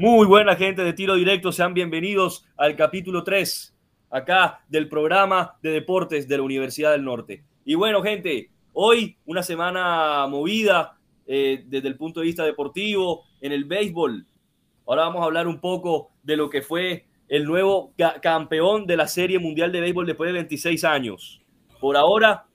Muy buena gente de tiro directo, sean bienvenidos al capítulo 3 acá del programa de deportes de la Universidad del Norte. Y bueno, gente, hoy una semana movida eh, desde el punto de vista deportivo en el béisbol. Ahora vamos a hablar un poco de lo que fue el nuevo campeón de la Serie Mundial de Béisbol después de 26 años. Por ahora,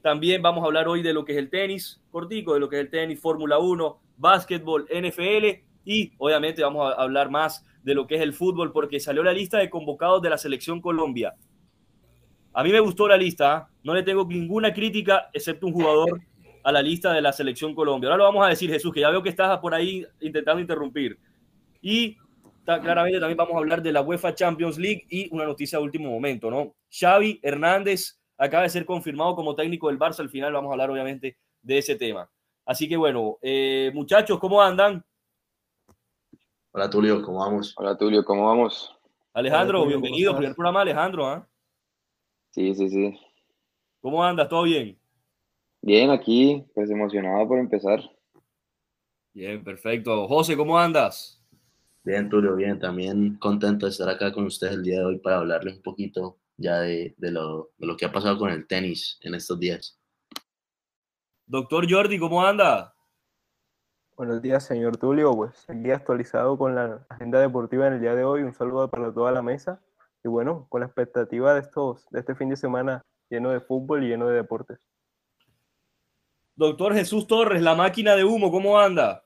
también vamos a hablar hoy de lo que es el tenis, cortico, de lo que es el tenis, Fórmula 1, básquetbol, NFL y obviamente vamos a hablar más de lo que es el fútbol porque salió la lista de convocados de la selección Colombia. A mí me gustó la lista, ¿ah? no le tengo ninguna crítica excepto un jugador a la lista de la selección Colombia. Ahora lo vamos a decir, Jesús, que ya veo que estás por ahí intentando interrumpir. Y claramente también vamos a hablar de la UEFA Champions League y una noticia de último momento, ¿no? Xavi Hernández acaba de ser confirmado como técnico del Barça. Al final vamos a hablar obviamente de ese tema. Así que bueno, eh, muchachos, ¿cómo andan? Hola Tulio, ¿cómo vamos? Hola Tulio, ¿cómo vamos? Alejandro, bienvenido. Primer programa, Alejandro. ¿ah? Sí, sí, sí. ¿Cómo andas? ¿Todo bien? Bien, aquí, pues emocionado por empezar. Bien, perfecto. José, ¿cómo andas? Bien, Tulio, bien. También contento de estar acá con ustedes el día de hoy para hablarles un poquito ya de, lo, de lo que ha pasado con el tenis en estos días. Doctor Jordi, ¿cómo anda? Buenos días, señor Tulio. Pues aquí actualizado con la agenda deportiva en el día de hoy. Un saludo para toda la mesa. Y bueno, con la expectativa de, estos, de este fin de semana lleno de fútbol y lleno de deportes. Doctor Jesús Torres, la máquina de humo, ¿cómo anda?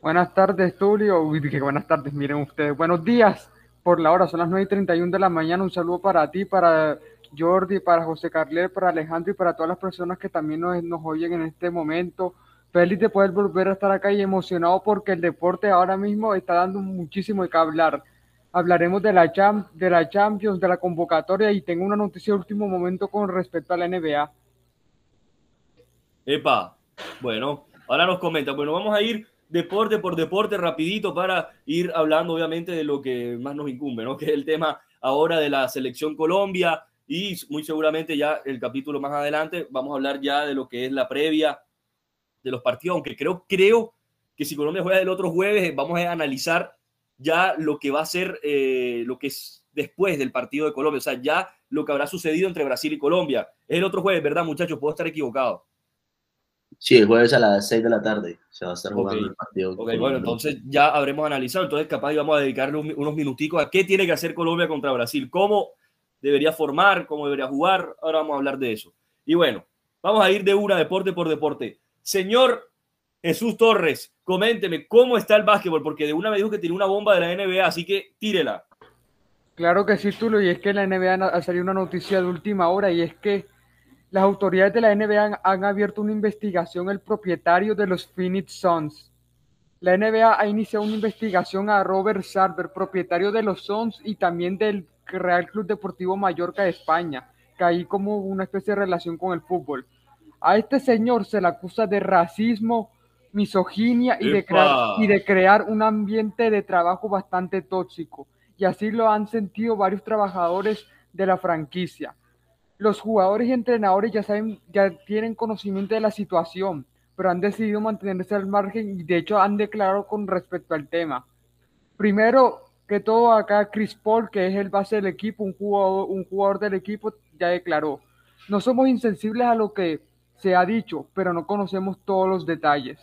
Buenas tardes, Tulio. Uy, dije buenas tardes, miren ustedes. Buenos días por la hora, son las 9 y 31 de la mañana. Un saludo para ti, para Jordi, para José Carlet, para Alejandro y para todas las personas que también nos, nos oyen en este momento feliz de poder volver a estar acá y emocionado porque el deporte ahora mismo está dando muchísimo qué hablar. Hablaremos de la, de la Champions, de la convocatoria y tengo una noticia de último momento con respecto a la NBA. Epa, bueno, ahora nos comenta. Bueno, vamos a ir deporte por deporte rapidito para ir hablando obviamente de lo que más nos incumbe, ¿no? Que es el tema ahora de la selección Colombia y muy seguramente ya el capítulo más adelante vamos a hablar ya de lo que es la previa de los partidos, aunque creo, creo que si Colombia juega el otro jueves, vamos a analizar ya lo que va a ser, eh, lo que es después del partido de Colombia, o sea, ya lo que habrá sucedido entre Brasil y Colombia. Es el otro jueves, ¿verdad, muchachos? Puedo estar equivocado. Sí, el jueves a las 6 de la tarde se va a estar jugando el partido. Ok, bueno, entonces ya habremos analizado, entonces capaz íbamos a dedicarle unos minuticos a qué tiene que hacer Colombia contra Brasil, cómo debería formar, cómo debería jugar, ahora vamos a hablar de eso. Y bueno, vamos a ir de una deporte por deporte. Señor Jesús Torres, coménteme cómo está el básquetbol, porque de una vez dijo que tiene una bomba de la NBA, así que tírela. Claro que sí, Tulo, y es que la NBA ha salido una noticia de última hora y es que las autoridades de la NBA han, abierto una investigación al propietario de los Phoenix Suns. La NBA ha iniciado una investigación a Robert Sarver, propietario de los Suns y también del Real Club Deportivo Mallorca de España, que hay como una especie de relación con el fútbol. A este señor se le acusa de racismo, misoginia y de, crear, y de crear un ambiente de trabajo bastante tóxico. Y así lo han sentido varios trabajadores de la franquicia. Los jugadores y entrenadores ya saben, ya tienen conocimiento de la situación, pero han decidido mantenerse al margen y de hecho han declarado con respecto al tema. Primero que todo acá Chris Paul, que es el base del equipo, un jugador, un jugador del equipo, ya declaró, no somos insensibles a lo que se ha dicho, pero no conocemos todos los detalles.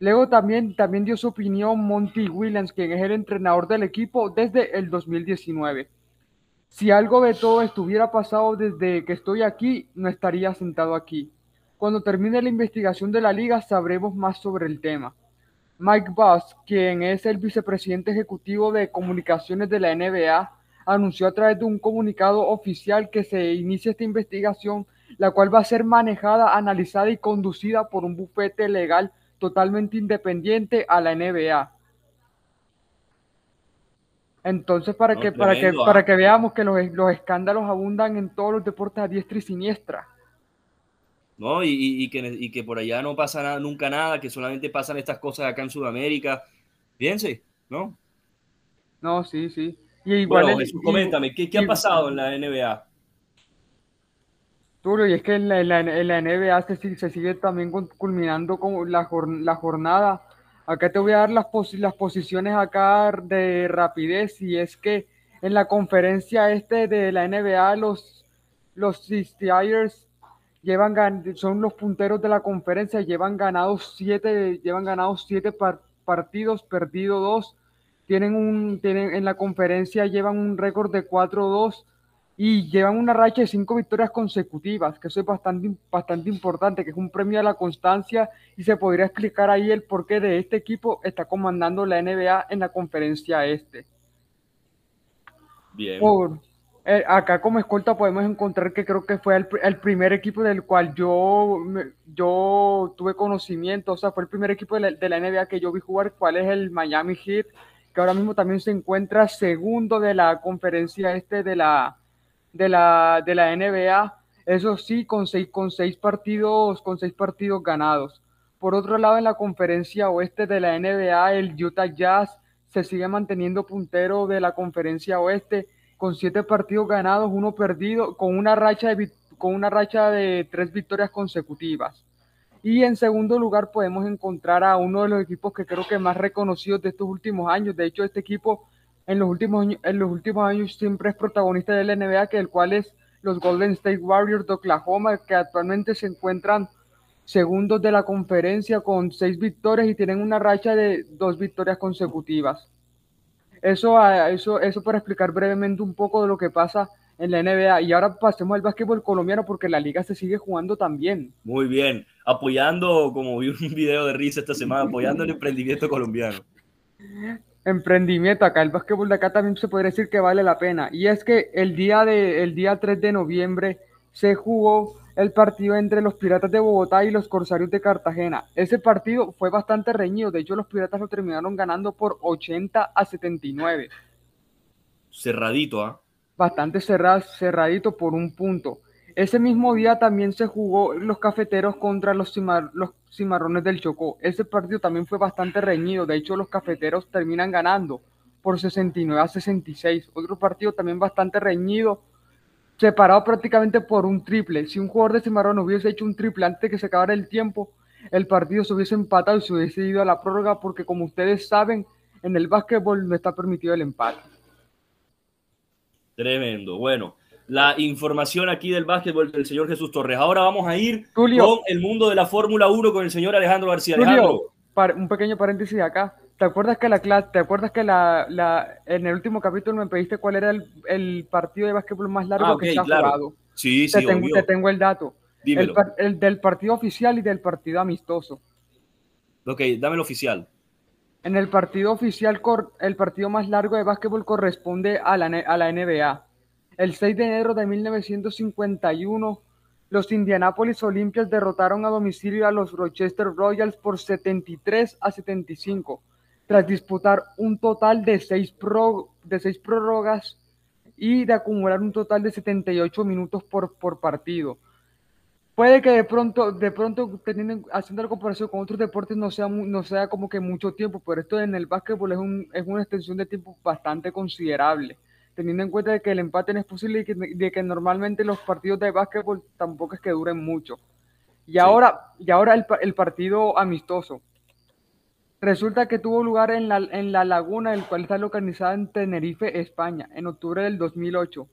Luego también, también dio su opinión Monty Williams, quien es el entrenador del equipo desde el 2019. Si algo de todo estuviera pasado desde que estoy aquí, no estaría sentado aquí. Cuando termine la investigación de la liga, sabremos más sobre el tema. Mike Bass, quien es el vicepresidente ejecutivo de comunicaciones de la NBA, anunció a través de un comunicado oficial que se inicia esta investigación la cual va a ser manejada, analizada y conducida por un bufete legal totalmente independiente a la NBA. Entonces, para, que, para, que, para ¿ah? que veamos que los, escándalos abundan en todos los deportes a diestra y siniestra. ¿no? Y, que, y, que, por allá no pasa nada, nunca nada, que solamente pasan estas cosas acá en Sudamérica. Fíjense, ¿no? No, sí, sí. Y igual coméntame, ¿qué, ¿qué, ha pasado en la NBA? Y es que en la, NBA se, sigue también culminando con la, jornada. Acá te voy a dar las, las posiciones acá de rapidez y es que en la conferencia este de la NBA los, los Steelers llevan son los punteros de la conferencia, llevan ganados siete, llevan ganados siete partidos, perdido dos, tienen un, tienen en la conferencia llevan un récord de 4-2 y llevan una racha de cinco victorias consecutivas, que eso es bastante, bastante importante, que es un premio a la constancia y se podría explicar ahí el porqué de este equipo está comandando la NBA en la conferencia este. Bien. Eh, acá como escolta podemos encontrar que creo que fue el, primer equipo del cual yo, yo tuve conocimiento, o sea, fue el primer equipo de la, de la NBA que yo vi jugar, cuál es el Miami Heat, que ahora mismo también se encuentra segundo de la conferencia este de la, de la, de la NBA, eso sí, con seis, con seis partidos, con seis partidos ganados. Por otro lado, en la conferencia oeste de la NBA, el Utah Jazz se sigue manteniendo puntero de la conferencia oeste con siete partidos ganados, uno perdido, con una racha de, con una racha de tres victorias consecutivas. Y en segundo lugar podemos encontrar a uno de los equipos que creo que más reconocidos de estos últimos años. De hecho, este equipo en los últimos, en los últimos años siempre es protagonista de la NBA, que el cual es los Golden State Warriors de Oklahoma, que actualmente se encuentran segundos de la conferencia con seis victorias y tienen una racha de dos victorias consecutivas. Eso, eso, eso para explicar brevemente un poco de lo que pasa en la NBA. Y ahora pasemos al básquetbol colombiano porque la liga se sigue jugando también. Muy bien, apoyando, como vi un video de risa esta semana, apoyando el emprendimiento colombiano emprendimiento acá, el básquetbol de acá también se podría decir que vale la pena. Y es que el día, de, el día 3 de noviembre se jugó el partido entre los Piratas de Bogotá y los Corsarios de Cartagena. Ese partido fue bastante reñido, de hecho los Piratas lo terminaron ganando por 80 a 79. Cerradito, ¿ah? Bastante cerrado, cerradito por un punto. Ese mismo día también se jugó los cafeteros contra los, cimarrones del Chocó. Ese partido también fue bastante reñido. De hecho, los cafeteros terminan ganando por 69 a 66. Otro partido también bastante reñido, separado prácticamente por un triple. Si un jugador de cimarrón hubiese hecho un triple antes de que se acabara el tiempo, el partido se hubiese empatado y se hubiese ido a la prórroga porque como ustedes saben, en el básquetbol no está permitido el empate. Tremendo. Bueno, la información aquí del básquetbol del señor Jesús Torres. Ahora vamos a ir con el mundo de la Fórmula 1 con el señor Alejandro García. Alejandro. un pequeño paréntesis acá. ¿Te acuerdas que la clase, te acuerdas que la, la, en el último capítulo me pediste cuál era el, el partido de básquetbol más largo ah, que se ha jugado? Sí, sí, te tengo, te tengo el dato. El, el, del partido oficial y del partido amistoso. Ok, dame el oficial. En el partido oficial, el partido más largo de básquetbol corresponde a la, a la NBA. El 6 de enero de 1951, los Indianapolis Olympians derrotaron a domicilio a los Rochester Royals por 73 a 75, tras disputar un total de seis, de seis prórrogas y de acumular un total de 78 minutos por, por partido. Puede que de pronto, de pronto teniendo, haciendo la comparación con otros deportes no sea, no sea como que mucho tiempo, pero esto en el básquetbol es, un, es una extensión de tiempo bastante considerable teniendo en cuenta de que el empate no es posible y de que normalmente los partidos de básquetbol tampoco es que duren mucho. Y ahora, y ahora el, partido amistoso. Resulta que tuvo lugar en la, en la laguna, el cual está localizada en Tenerife, España, en octubre del 2008.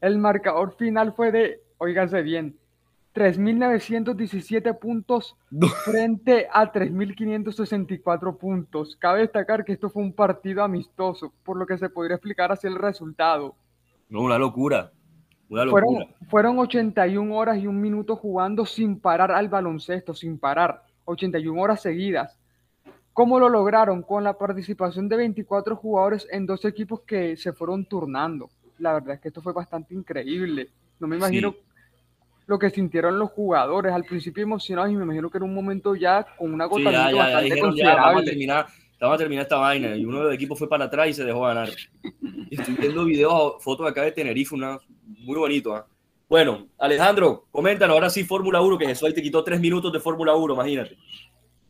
El marcador final fue de, oíganse bien, 3.917 puntos frente a 3.564 puntos. Cabe destacar que esto fue un partido amistoso, por lo que se podría explicar así el resultado. No, una locura. Una locura. Fueron, 81 horas y un minuto jugando sin parar al baloncesto, sin parar. 81 horas seguidas. ¿Cómo lo lograron? Con la participación de 24 jugadores en dos equipos que se fueron turnando. La verdad es que esto fue bastante increíble. No me imagino lo que sintieron los jugadores al principio emocionados y me imagino que era un momento ya con una gota sí, bastante considerable. vamos, a terminar, vamos a terminar esta vaina y uno de los equipos fue para atrás y se dejó ganar. Estoy viendo videos, fotos acá de Tenerife, una, muy bonito. ¿ah? Bueno, Alejandro, coméntanos ahora sí Fórmula 1, que eso ahí te quitó tres minutos de Fórmula 1, imagínate.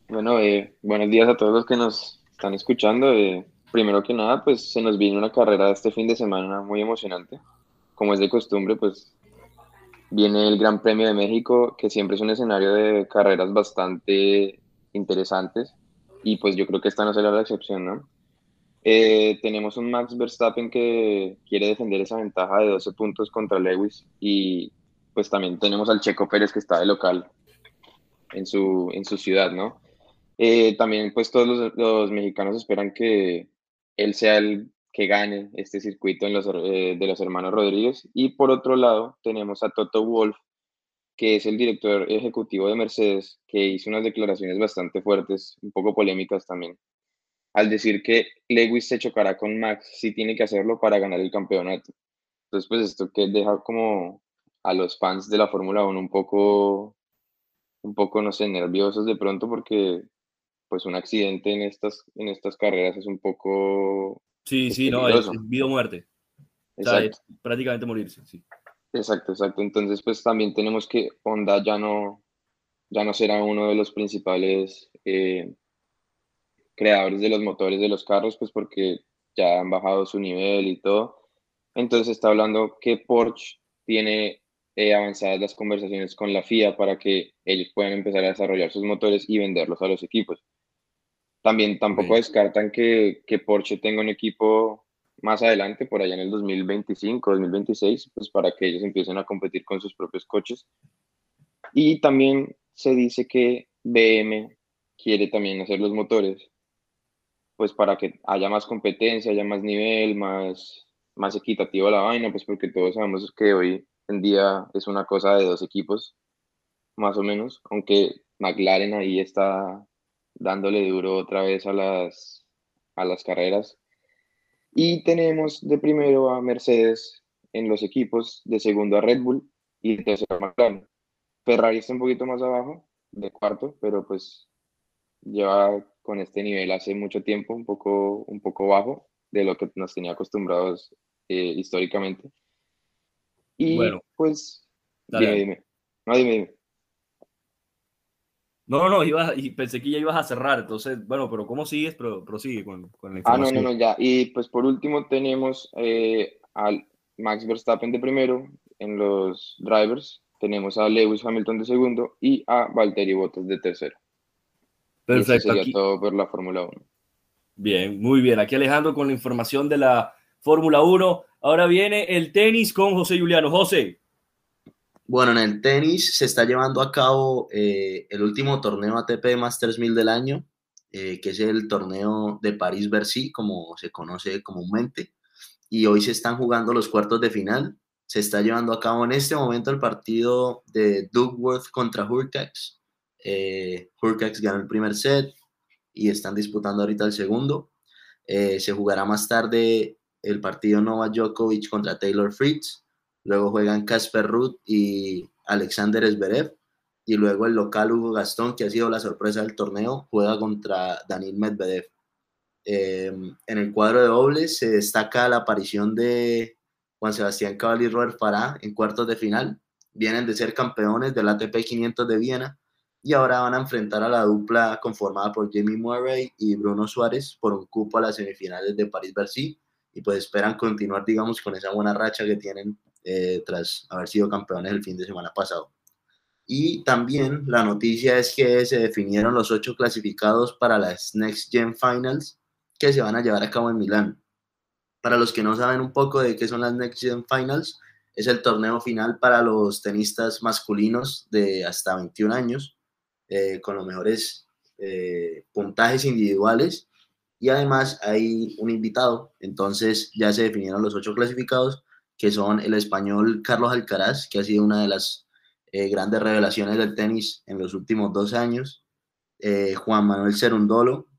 Bueno, eh, buenos días a todos los que nos están escuchando. Eh, primero que nada, pues se nos viene una carrera este fin de semana muy emocionante. Como es de costumbre, pues Viene el Gran Premio de México, que siempre es un escenario de carreras bastante interesantes. y pues yo creo que esta no será la excepción, ¿no? Eh, tenemos un Max Verstappen que quiere defender esa ventaja de 12 puntos contra Lewis y pues también tenemos al Checo Pérez que está de local en su, en su ciudad, ¿no? Eh, también pues todos los, los, mexicanos esperan que él sea el que gane este circuito en los, eh, de los hermanos Rodríguez y por otro lado tenemos a Toto Wolf que es el director ejecutivo de Mercedes, que hizo unas declaraciones bastante fuertes, un poco polémicas también, al decir que Lewis se chocará con Max si tiene que hacerlo para ganar el campeonato. Entonces, pues esto que deja como a los fans de la Fórmula 1 un poco, un poco, no sé, nerviosos de pronto porque pues un accidente en estas, en estas carreras es un poco... Sí, sí, no, es vida o muerte. O sea, es prácticamente morirse, sí. Exacto, exacto. Entonces, pues también tenemos que Honda ya no, ya no será uno de los principales eh, creadores de los motores de los carros, pues porque ya han bajado su nivel y todo. Entonces está hablando que Porsche tiene eh, avanzadas las conversaciones con la FIA para que ellos puedan empezar a desarrollar sus motores y venderlos a los equipos. También tampoco descartan que, que Porsche tenga un equipo más adelante, por allá en el 2025, 2026, pues para que ellos empiecen a competir con sus propios coches. Y también se dice que BM quiere también hacer los motores, pues para que haya más competencia, haya más nivel, más, más equitativo la vaina, pues porque todos sabemos que hoy en día es una cosa de dos equipos, más o menos, aunque McLaren ahí está dándole duro otra vez a las, a las carreras y tenemos de primero a Mercedes en los equipos, de segundo a Red Bull y de tercero a McLaren. Ferrari está un poquito más abajo, de cuarto, pero pues lleva con este nivel hace mucho tiempo, un poco, un poco bajo de lo que nos tenía acostumbrados eh, históricamente. Y bueno, pues, dime, dime. No, dime, dime. No, no, iba, y pensé que ya ibas a cerrar, entonces, bueno, pero ¿cómo sigues? Pero prosigue con, con la información. Ah, no, no, no, ya. Y pues por último tenemos eh, al Max Verstappen de primero en los drivers, tenemos a Lewis Hamilton de segundo y a Valtteri Bottas de tercero. Perfecto. Eso sería todo por la Fórmula 1. Bien, muy bien. Aquí Alejandro con la información de la Fórmula 1. Ahora viene el tenis con José Juliano. José, bueno, en el tenis se está llevando a cabo eh, el último torneo ATP Masters 1000 del año, eh, que es el torneo de París-Bercy, como se conoce comúnmente. Y hoy se están jugando los cuartos de final. Se está llevando a cabo en este momento el partido de Duckworth contra Hurkacz. Eh, Hurkacz ganó el primer set y están disputando ahorita el segundo. Eh, se jugará más tarde el partido Novak Djokovic contra Taylor Fritz Luego juegan Casper Ruth y Alexander Zverev. Y luego el local Hugo Gastón, que ha sido la sorpresa del torneo, juega contra Daniel Medvedev. Em, en el cuadro de dobles se destaca la aparición de Juan Sebastián Cabal y Robert Farah en cuartos de final. Vienen de ser campeones del ATP 500 de Viena y ahora van a enfrentar a la dupla conformada por Jamie Murray y Bruno Suárez por un cupo a las semifinales de París-Bercy y pues esperan continuar, digamos, con esa buena racha que tienen eh, tras haber sido campeones el fin de semana pasado. Y también la noticia es que se definieron los ocho clasificados para las Next Gen Finals que se van a llevar a cabo en Milán. Para los que no saben un poco de qué son las Next Gen Finals, es el torneo final para los tenistas masculinos de hasta 21 años, eh, con los mejores eh, puntajes individuales. Y además hay un invitado, entonces ya se definieron los ocho clasificados que son el español Carlos Alcaraz, que ha sido una de las eh, grandes revelaciones del tenis en los últimos dos años, eh, Juan Manuel Cerundolo,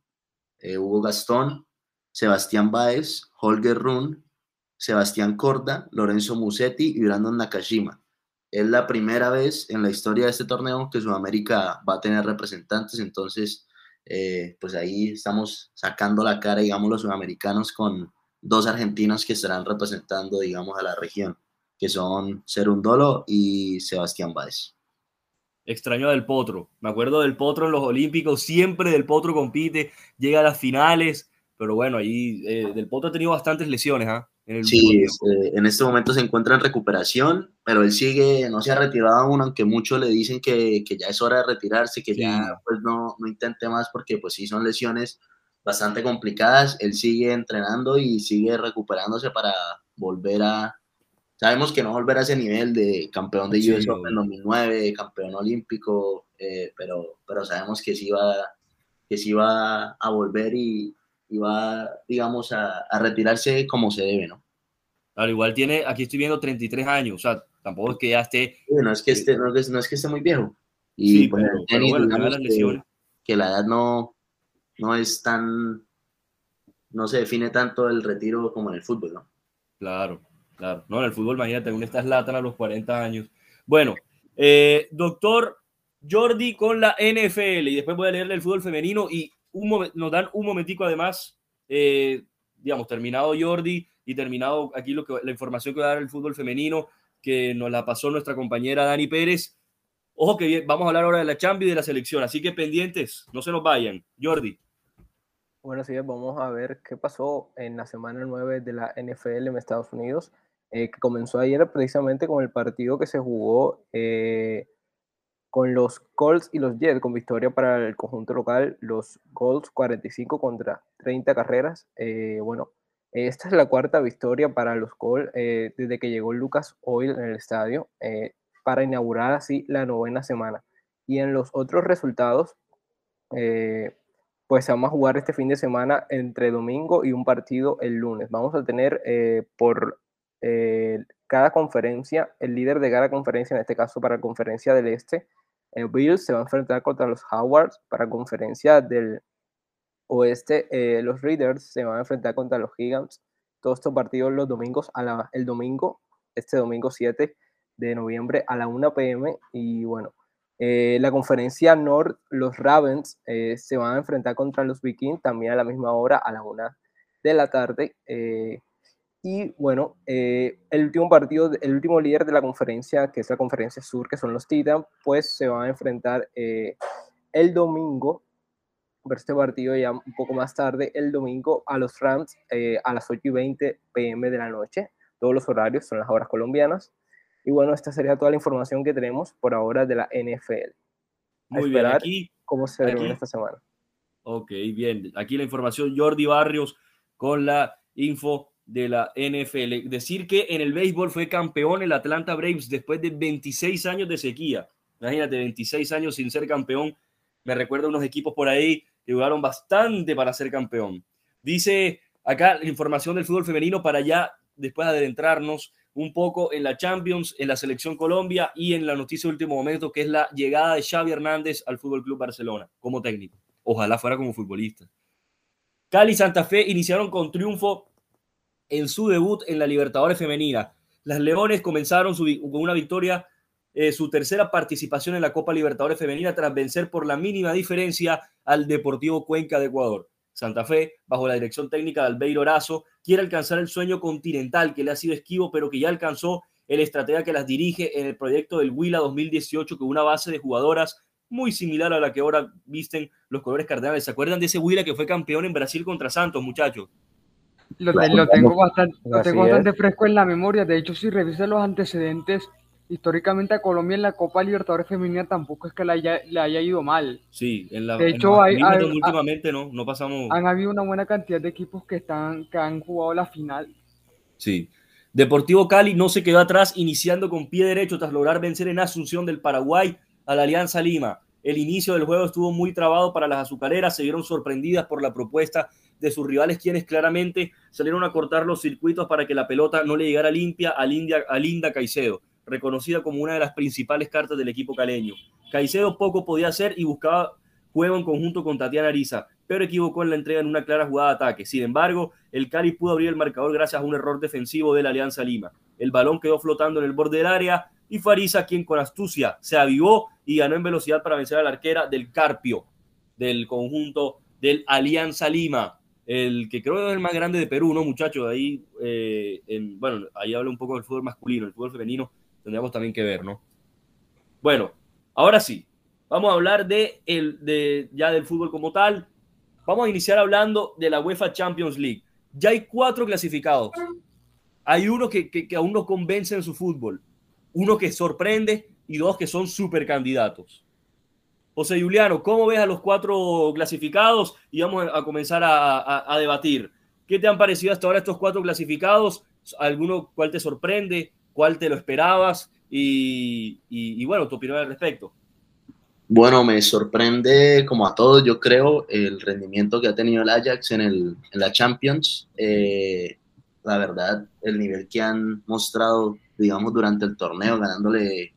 eh, Hugo Gastón, Sebastián Baez, Holger Run, Sebastián Corda, Lorenzo Musetti y Brandon Nakashima. Es la primera vez en la historia de este torneo que Sudamérica va a tener representantes, entonces pues ahí estamos sacando la cara, digamos, los sudamericanos con, dos argentinos que estarán representando, digamos, a la región, que son Serundolo y Sebastián Báez. Extraño del Potro. Me acuerdo del Potro en los Olímpicos, siempre del Potro compite, llega a las finales, pero bueno, ahí eh, del Potro ha tenido bastantes lesiones, ¿ah? sí, eh, en este momento se encuentra en recuperación, pero él sigue, no se ha retirado aún, aunque muchos le dicen que, que ya es hora de retirarse, que ya pues no, no intente más porque pues sí son lesiones bastante complicadas. Él sigue entrenando y sigue recuperándose para volver a... Sabemos que no volver a ese nivel de campeón de US Open en 2009, campeón olímpico, eh, pero, pero sabemos que sí va, que sí va a volver y, y va, digamos, a, a, retirarse como se debe, ¿no? Al igual tiene, aquí estoy viendo 33 años, o sea, tampoco es que ya esté... no, es que esté no, es, no es que esté muy viejo. Y sí, pues, pero, tenis, bueno, las lesiones. Que, que, la edad no, no es tan... No se define tanto el retiro como en el fútbol, ¿no? Claro, claro. No, en el fútbol, imagínate, uno está latan a los 40 años. Bueno, eh, doctor Jordi con la NFL y después voy a leerle el fútbol femenino y nos dan un momentico además, eh, digamos, terminado Jordi y terminado aquí lo que, la información que va a dar el fútbol femenino, que nos la pasó nuestra compañera Dani Pérez. Ojo que vamos a hablar ahora de la Champions y de la selección, así que pendientes, no se nos vayan. Jordi. Bueno, sí, vamos a ver qué pasó en la semana 9 de la NFL en Estados Unidos, eh, que comenzó ayer precisamente con el partido que se jugó eh, con los Colts y los Jets, con victoria para el conjunto local, los Colts 45 contra 30 carreras. Eh, bueno, esta es la cuarta victoria para los Colts desde que llegó Lucas Oil en el estadio para inaugurar así la novena semana. Y en los otros resultados, pues vamos a jugar este fin de semana entre domingo y un partido el lunes. Vamos a tener por cada conferencia, el líder de cada conferencia, en este caso para la conferencia del Este, el Bills se va a enfrentar contra los Howards para conferencia del oeste. Eh, los Raiders se van a enfrentar contra los Giants. Todos estos partidos los domingos, a la, el domingo, este domingo 7 de noviembre a la 1 pm. Y bueno, eh, la conferencia North, los Ravens eh, se van a enfrentar contra los Vikings también a la misma hora, a la 1 de la tarde. Y bueno, eh, el último partido, el último líder de la conferencia, que es la conferencia sur, que son los Titans, pues se van a enfrentar eh, el domingo, ver este partido ya un poco más tarde, el domingo a los Rams eh, a las 8 y 20 pm de la noche. Todos los horarios son las horas colombianas. Y bueno, esta sería toda la información que tenemos por ahora de la NFL. Muy bien, aquí, cómo se ve esta semana. Ok, bien. Aquí la información, Jordi Barrios con la info de la NFL. Decir que en el béisbol fue campeón el Atlanta Braves después de 26 años de sequía. Imagínate, 26 años sin ser campeón. Me recuerda unos equipos por ahí que jugaron bastante para ser campeón. Dice acá la información del fútbol femenino para ya después adentrarnos un poco en la Champions, en la selección Colombia y en la noticia de último momento que es la llegada de Xavi Hernández al Fútbol Club Barcelona como técnico. Ojalá fuera como futbolista. Cali y Santa Fe iniciaron con triunfo en su debut en la Libertadores Femenina. Las Leones comenzaron con una victoria, eh, su tercera participación en la Copa Libertadores Femenina tras vencer por la mínima diferencia al Deportivo Cuenca de Ecuador. Santa Fe, bajo la dirección técnica de Albeiro Orazo, quiere alcanzar el sueño continental que le ha sido esquivo, pero que ya alcanzó el estratega que las dirige en el proyecto del Huila 2018, con una base de jugadoras muy similar a la que ahora visten los colores cardenales. ¿Se acuerdan de ese Huila que fue campeón en Brasil contra Santos, muchachos? Lo, tengo, bastante, lo tengo bastante fresco en la memoria. De hecho, si revisas los antecedentes, históricamente a Colombia en la Copa Libertadores Femenina tampoco es que le haya, le haya ido mal. Sí, en la, de hecho, hay, últimamente no, no pasamos. Han habido una buena cantidad de equipos que, están, que han jugado la final. Sí. Deportivo Cali no se quedó atrás, iniciando con pie derecho tras lograr vencer en Asunción del Paraguay a la Alianza Lima. El inicio del juego estuvo muy trabado para las azucareras, se vieron sorprendidas por la propuesta de sus rivales, quienes claramente salieron a cortar los circuitos para que la pelota no le llegara limpia a, Linda Caicedo, reconocida como una de las principales cartas del equipo caleño. Caicedo poco podía hacer y buscaba juego en conjunto con Tatiana Ariza, pero equivocó en la entrega en una clara jugada de ataque. Sin embargo, el Cali pudo abrir el marcador gracias a un error defensivo de la Alianza Lima. El balón quedó flotando en el borde del área y Farisa, quien con astucia se avivó y ganó en velocidad para vencer a la arquera del Carpio, del conjunto del Alianza Lima, el que creo es el más grande de Perú, ¿no, muchachos? Ahí, eh, en, bueno, ahí habla un poco del fútbol masculino, el fútbol femenino tendríamos también que ver, ¿no? Bueno, ahora sí, vamos a hablar de, el, de ya del fútbol como tal. Vamos a iniciar hablando de la UEFA Champions League. Ya hay cuatro clasificados. hay uno que, que, que aún no convence en su fútbol, uno que sorprende y dos que son super candidatos. José Juliano, ¿cómo ves a los cuatro clasificados? Y vamos a comenzar a, a, a, debatir. ¿Qué te han parecido hasta ahora estos cuatro clasificados? ¿Alguno cuál te sorprende? ¿Cuál te lo esperabas? Y, y, y bueno, tu opinión al respecto. Bueno, me sorprende, como a todos, yo creo, el rendimiento que ha tenido el Ajax en, el, en la Champions. Eh, la verdad, el nivel que han mostrado, digamos, durante el torneo, ganándole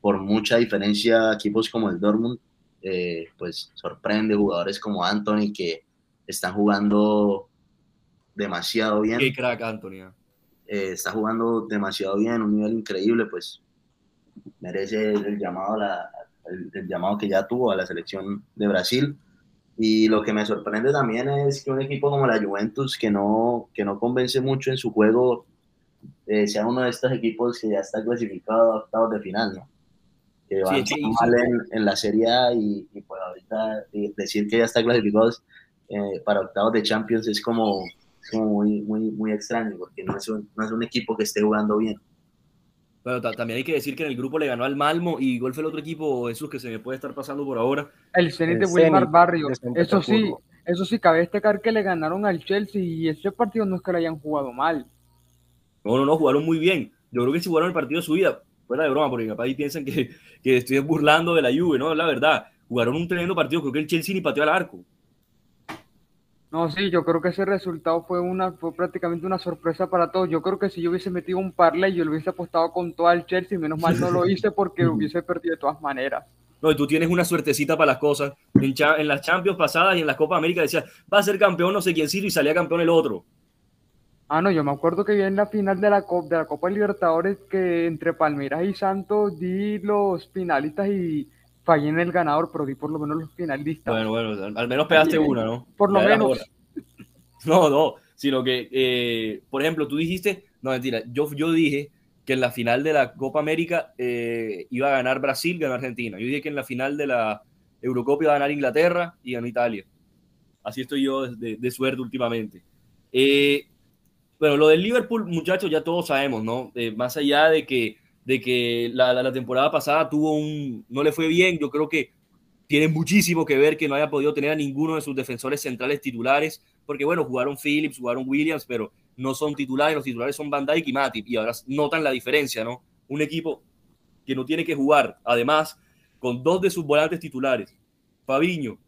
por mucha diferencia a equipos como el Dortmund, eh, pues sorprende jugadores como Anthony que están jugando demasiado bien. Qué crack, Anthony. Eh, está jugando demasiado bien, un nivel increíble, pues merece el llamado, la, el, el, llamado que ya tuvo a la selección de Brasil. Y lo que me sorprende también es que un equipo como la Juventus, que no, que no convence mucho en su juego, eh, sea uno de estos equipos que ya está clasificado a octavos de final, ¿no? Que van sí, sí, mal en, en, la Serie A y, y pues ahorita decir que ya está clasificado eh, para octavos de Champions es como, como muy, muy, muy extraño, porque no es, un, no es un equipo que esté jugando bien. Pero también hay que decir que en el grupo le ganó al Malmo y gol fue el otro equipo, Jesús, que se me puede estar pasando por ahora. El Zenit de Wilmar Barrio. Eso sí, eso sí, cabe destacar que le ganaron al Chelsea y ese partido no es que le hayan jugado mal. No, no, no, jugaron muy bien. Yo creo que si jugaron el partido de su vida, fuera de broma, porque capaz ahí piensan que, que estoy burlando de la Juve, ¿no? La verdad, jugaron un tremendo partido, creo que el Chelsea ni pateó al arco. No, sí, yo creo que ese resultado fue una fue prácticamente una sorpresa para todos. Yo creo que si yo hubiese metido un parlay, yo lo hubiese apostado con todo el Chelsea, menos mal no lo hice porque hubiese perdido de todas maneras. No, y tú tienes una suertecita para las cosas. En, en las Champions pasadas y en la Copa América decía, va a ser campeón no sé quién sí y salía campeón el otro. Ah, no, yo me acuerdo que vi en la final de la, Copa, de la Copa Libertadores que entre Palmeiras y Santos di los finalistas y fallé en el ganador, pero di por lo menos los finalistas. Bueno, bueno, al menos pegaste sí, una, ¿no? Por lo ya menos. No, no, sino que, eh, por ejemplo, tú dijiste, no, mentira, yo, yo dije que en la final de la Copa América eh, iba a ganar Brasil, ganó Argentina. Yo dije que en la final de la Eurocopa iba a ganar Inglaterra y ganó Italia. Así estoy yo de, de suerte últimamente. Eh, bueno, lo del Liverpool, muchachos, ya todos sabemos, ¿no? más allá de que de que la, la, temporada pasada tuvo un, no le fue bien, yo creo que tiene muchísimo que ver que no haya podido tener a ninguno de sus defensores centrales titulares, porque bueno, jugaron Phillips, jugaron Williams, pero no son titulares, los titulares son Van Dijk y Matip, y ahora notan la diferencia, ¿no? Un equipo que no tiene que jugar, además, con dos de sus volantes titulares, Fabiño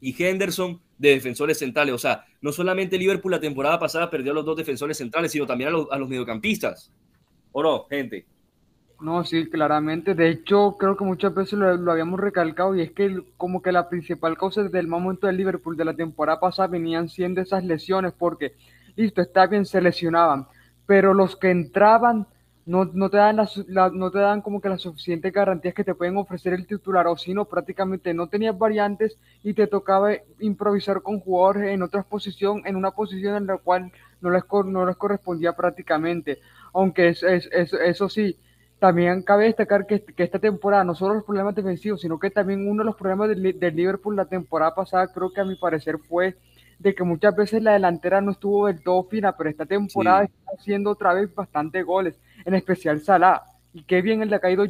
y Henderson, de defensores centrales. O sea, no solamente Liverpool la temporada pasada perdió a los dos defensores centrales, sino también a los, a los mediocampistas. ¿O no, gente? No, sí, claramente. De hecho, creo que muchas veces lo, lo, habíamos recalcado y es que como que la principal causa del momento del Liverpool de la temporada pasada venían siendo esas lesiones porque, listo, está bien, se lesionaban, pero los que entraban no, no, te dan no te dan como que las suficientes garantías que te pueden ofrecer el titular o si no, prácticamente no tenías variantes y te tocaba improvisar con jugadores en otra posición, en una posición en la cual no les, no les correspondía prácticamente. Aunque es, es, es, eso sí, también cabe destacar que, que, esta temporada, no solo los problemas defensivos, sino que también uno de los problemas del, del, Liverpool la temporada pasada, creo que a mi parecer fue de que muchas veces la delantera no estuvo del todo fina, pero esta temporada sí. está haciendo otra vez bastante goles, en especial Salah. Y qué bien le ha caído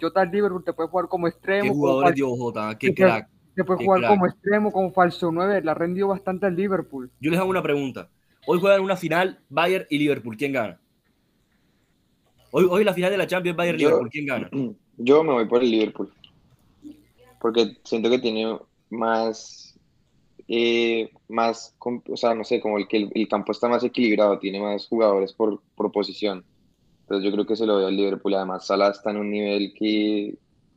Jota al Liverpool, te puede jugar como extremo. Qué jugador Dios, Jota, qué crack. Te puede jugar crack. como extremo, como falso 9, le ha rendido bastante al Liverpool. Yo les hago una pregunta. Hoy juegan una final Bayern y Liverpool, ¿quién gana? Hoy, hoy la final de la Champions Bayern Liverpool, ¿quién gana? Yo me voy por el Liverpool. Porque siento que tiene más, eh, más, o sea, no sé, como el que el, el, campo está más equilibrado, tiene más jugadores por, por posición. Entonces yo creo que se lo veo al Liverpool. Además, Salah está en un nivel que,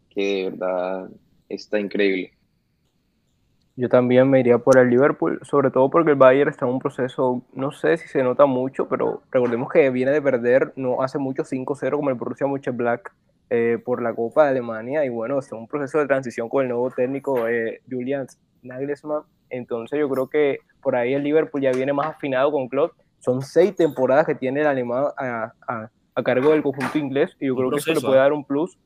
que de verdad está increíble. Yo también me iría por el Liverpool, sobre todo porque el Bayern está en un proceso, no sé si se nota mucho, pero recordemos que viene de perder no hace mucho 5-0 como el Borussia Mönchengladbach eh, por la Copa de Alemania y bueno, está en un proceso de transición con el nuevo técnico eh, Julian Nagelsmann, entonces yo creo que por ahí el Liverpool ya viene más afinado con Klopp, son seis temporadas que tiene el alemán a, a, a cargo del conjunto inglés y yo creo que eso le puede dar un plus,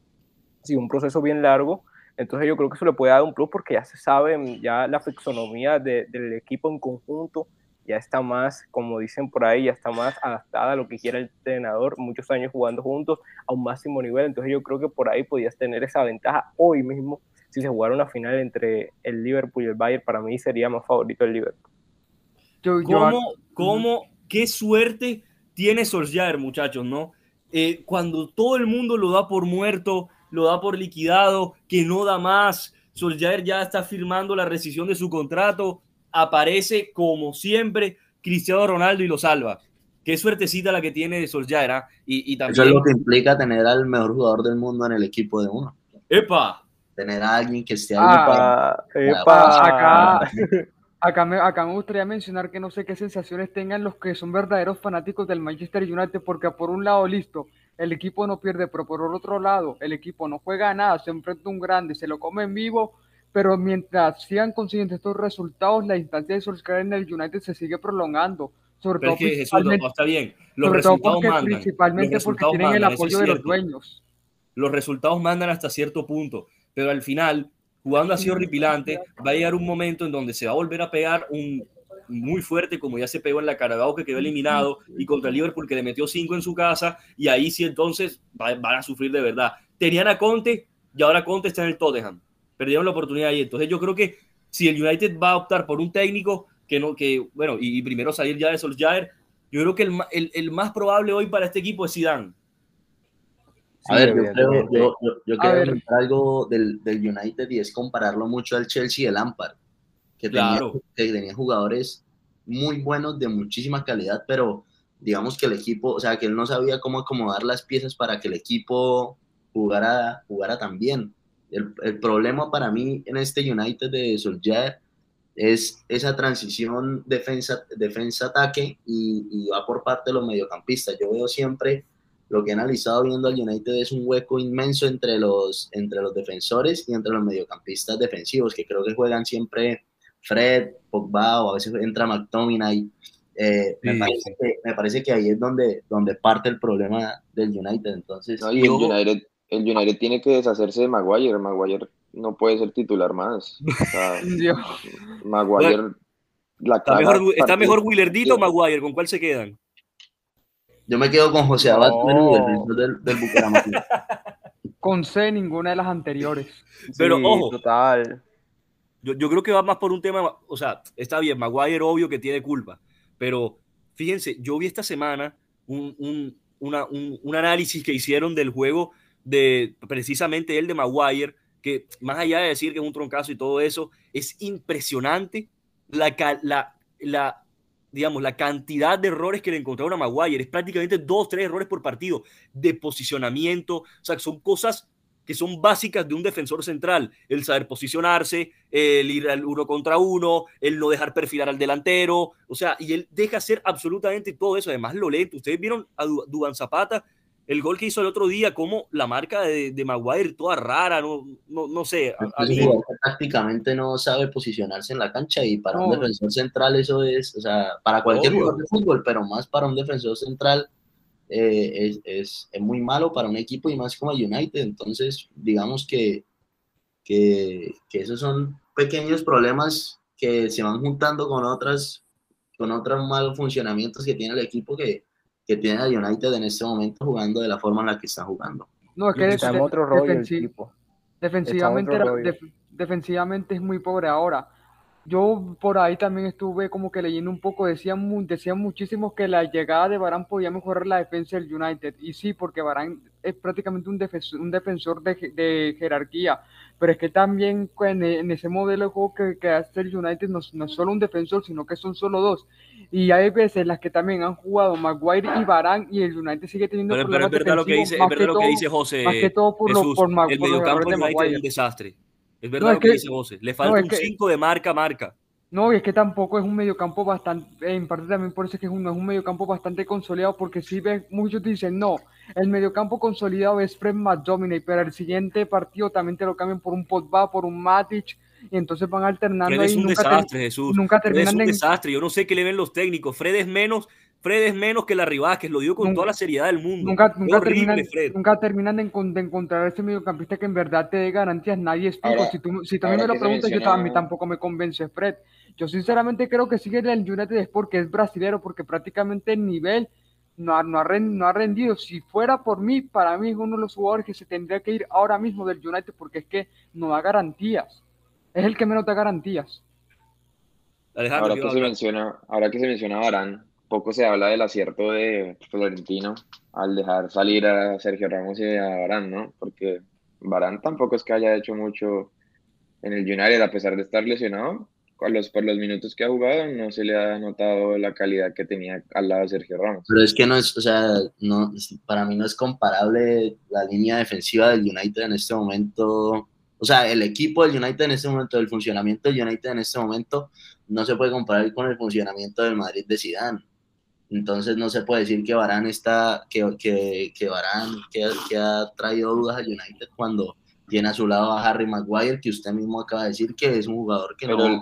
sí, un proceso bien largo, entonces yo creo que eso le puede dar un plus porque ya se sabe ya la fisonomía de, del equipo en conjunto ya está más, como dicen por ahí, ya está más adaptada a lo que quiera el entrenador, muchos años jugando juntos a un máximo nivel, entonces yo creo que por ahí podías tener esa ventaja hoy mismo, si se jugara una final entre el Liverpool y el Bayern, para mí sería más favorito el Liverpool. ¿Cómo, cómo, qué suerte tiene Solskjaer, muchachos, ¿no? Eh, cuando todo el mundo lo da por muerto, lo da por liquidado, que no da más, Solskjaer ya está firmando la rescisión de su contrato, aparece como siempre Cristiano Ronaldo y lo salva. Qué suertecita la que tiene de Solskjaer. ¿ah? Y, también... Eso es lo que implica tener al mejor jugador del mundo en el equipo de uno. ¡Epa! Tener a alguien que esté ahí ah, para, ¡Epa! Acá, acá, me, acá me gustaría mencionar que no sé qué sensaciones tengan los que son verdaderos fanáticos del Manchester United, porque por un lado, listo, el equipo no pierde, pero por el otro lado, el equipo no juega nada, se enfrenta a un grande, se lo come en vivo pero mientras sigan consiguiendo estos resultados, la instancia de Solskjaer en el United se sigue prolongando. Sobre todo, que está bien. Los resultados mandan. Principalmente porque tienen el apoyo de los dueños. Los resultados mandan hasta cierto punto, pero al final, jugando así horripilante, va a llegar un momento en donde se va a volver a pegar un muy fuerte, como ya se pegó en la Carabao que quedó eliminado, y contra el Liverpool que le metió cinco en su casa, y ahí sí entonces van a sufrir de verdad. Tenían a Conte, y ahora Conte está en el Tottenham perdieron la oportunidad ahí. Entonces yo creo que si el United va a optar por un técnico que no, que, bueno, y, primero salir ya de Solskjaer, yo creo que el, el, el, más probable hoy para este equipo es Zidane. A ver, yo creo, yo, yo, quiero algo del, del, United y es compararlo mucho al Chelsea y el Lampard, que, tenía, que tenía jugadores muy buenos de muchísima calidad, pero digamos que el equipo, o sea, que él no sabía cómo acomodar las piezas para que el equipo jugara, jugara tan bien. El, problema para mí en este United de Solskjaer es esa transición defensa-ataque defensa, y, y, va por parte de los mediocampistas. Yo veo siempre, lo que he analizado viendo al United es un hueco inmenso entre los, entre los defensores y entre los mediocampistas defensivos, que creo que juegan siempre Fred, Pogba o a veces entra McTominay. Eh, me, parece que, me, parece que, ahí es donde, donde parte el problema del United. Entonces, y el United el United tiene que deshacerse de Maguire. Maguire no puede ser titular más. Maguire. La está, mejor, está mejor Willardito o Maguire. ¿Con cuál se quedan? Yo me quedo con José Abad del, del Bucaramanga. con C, ninguna de las anteriores. Pero ojo, total. Yo, yo, creo que va más por un tema, o sea, está bien, Maguire obvio que tiene culpa, pero fíjense, yo vi esta semana un, un, un, un análisis que hicieron del juego de precisamente el de Maguire, que más allá de decir que es un troncazo y todo eso, es impresionante la, la, la, digamos, la cantidad de errores que le encontraron a Maguire. Es prácticamente dos, tres errores por partido de posicionamiento. O sea, son cosas que son básicas de un defensor central. El saber posicionarse, el ir al uno contra uno, el no dejar perfilar al delantero. O sea, y él deja hacer absolutamente todo eso. Además, lo lento. Ustedes vieron a Duban Zapata el gol que hizo el otro día, como la marca de, de Maguire, toda rara, no, no, no sé. A, prácticamente no sabe posicionarse en la cancha y para un defensor central eso es, o sea, para cualquier jugador de fútbol, pero más para un defensor central eh, es, es, es, muy malo para un equipo y más como United. Entonces, digamos que, que, que esos son pequeños problemas que se van juntando con otras con otros malos funcionamientos que tiene el equipo que, que tiene a United en este momento jugando de la forma en la que está jugando. No, es que está en otro rollo Defensivamente, defensivamente es muy pobre ahora. Yo por ahí también estuve como que leyendo un poco, decían, decían muchísimo que la llegada de Barán podía mejorar la defensa del United. Y sí, porque Barán es prácticamente un defensor, un defensor de, jerarquía. Pero es que también en, ese modelo de juego que, que hace el United no, no, es solo un defensor, sino que son solo dos. Y hay veces las que también han jugado Maguire y Barán y el United sigue teniendo pero, problemas pero es verdad lo que dice, es verdad lo que dice José. Más que todo por, Jesús, por Maguire. El mediocampo del United es un desastre. Es verdad no, lo que, que, dice José. Le falta no, un 5 de marca a marca. No, y es que tampoco es un mediocampo bastante, en parte también por eso es que es un, es un mediocampo bastante consolidado, porque si ves, muchos dicen, no, el mediocampo consolidado es Fred McDominay, pero el siguiente partido también te lo cambian por un Pogba, por un Matic, y entonces van alternando. Fred es un nunca desastre, Jesús. Nunca terminan Fred es un desastre. Yo no sé qué le ven los técnicos. Fred es menos, Fred es menos que la Rivas, lo dio con nunca, toda la seriedad del mundo. Nunca, nunca terminan, nunca terminan de, de, encontrar ese mediocampista que en verdad te dé garantías. Nadie es fijo. Si tú, si también me lo preguntas, yo a mí tampoco me convence Fred. Yo sinceramente creo que sigue el United es porque es brasilero, porque prácticamente el nivel no ha, no, ha, no ha rendido. Si fuera por mí, para mí es uno de los jugadores que se tendría que ir ahora mismo del United porque es que no da garantías. Es el que menos da garantías. ahora, que se menciona, ahora que se menciona Barán, poco se habla del acierto de Florentino al dejar salir a Sergio Ramos y a Barán, ¿no? Porque Barán tampoco es que haya hecho mucho en el United, a pesar de estar lesionado, por los minutos que ha jugado no se le ha notado la calidad que tenía al lado de Sergio Ramos. Pero es que no es, o sea, no, para mí no es comparable la línea defensiva del United en este momento. O sea, el equipo del United en este momento, el funcionamiento del United en este momento, no se puede comparar con el funcionamiento del Madrid de Zidane. Entonces no se puede decir que Barán está, que, que, que Barán que, que ha traído dudas al United cuando tiene a su lado a Harry Maguire, que usted mismo acaba de decir que es un jugador que no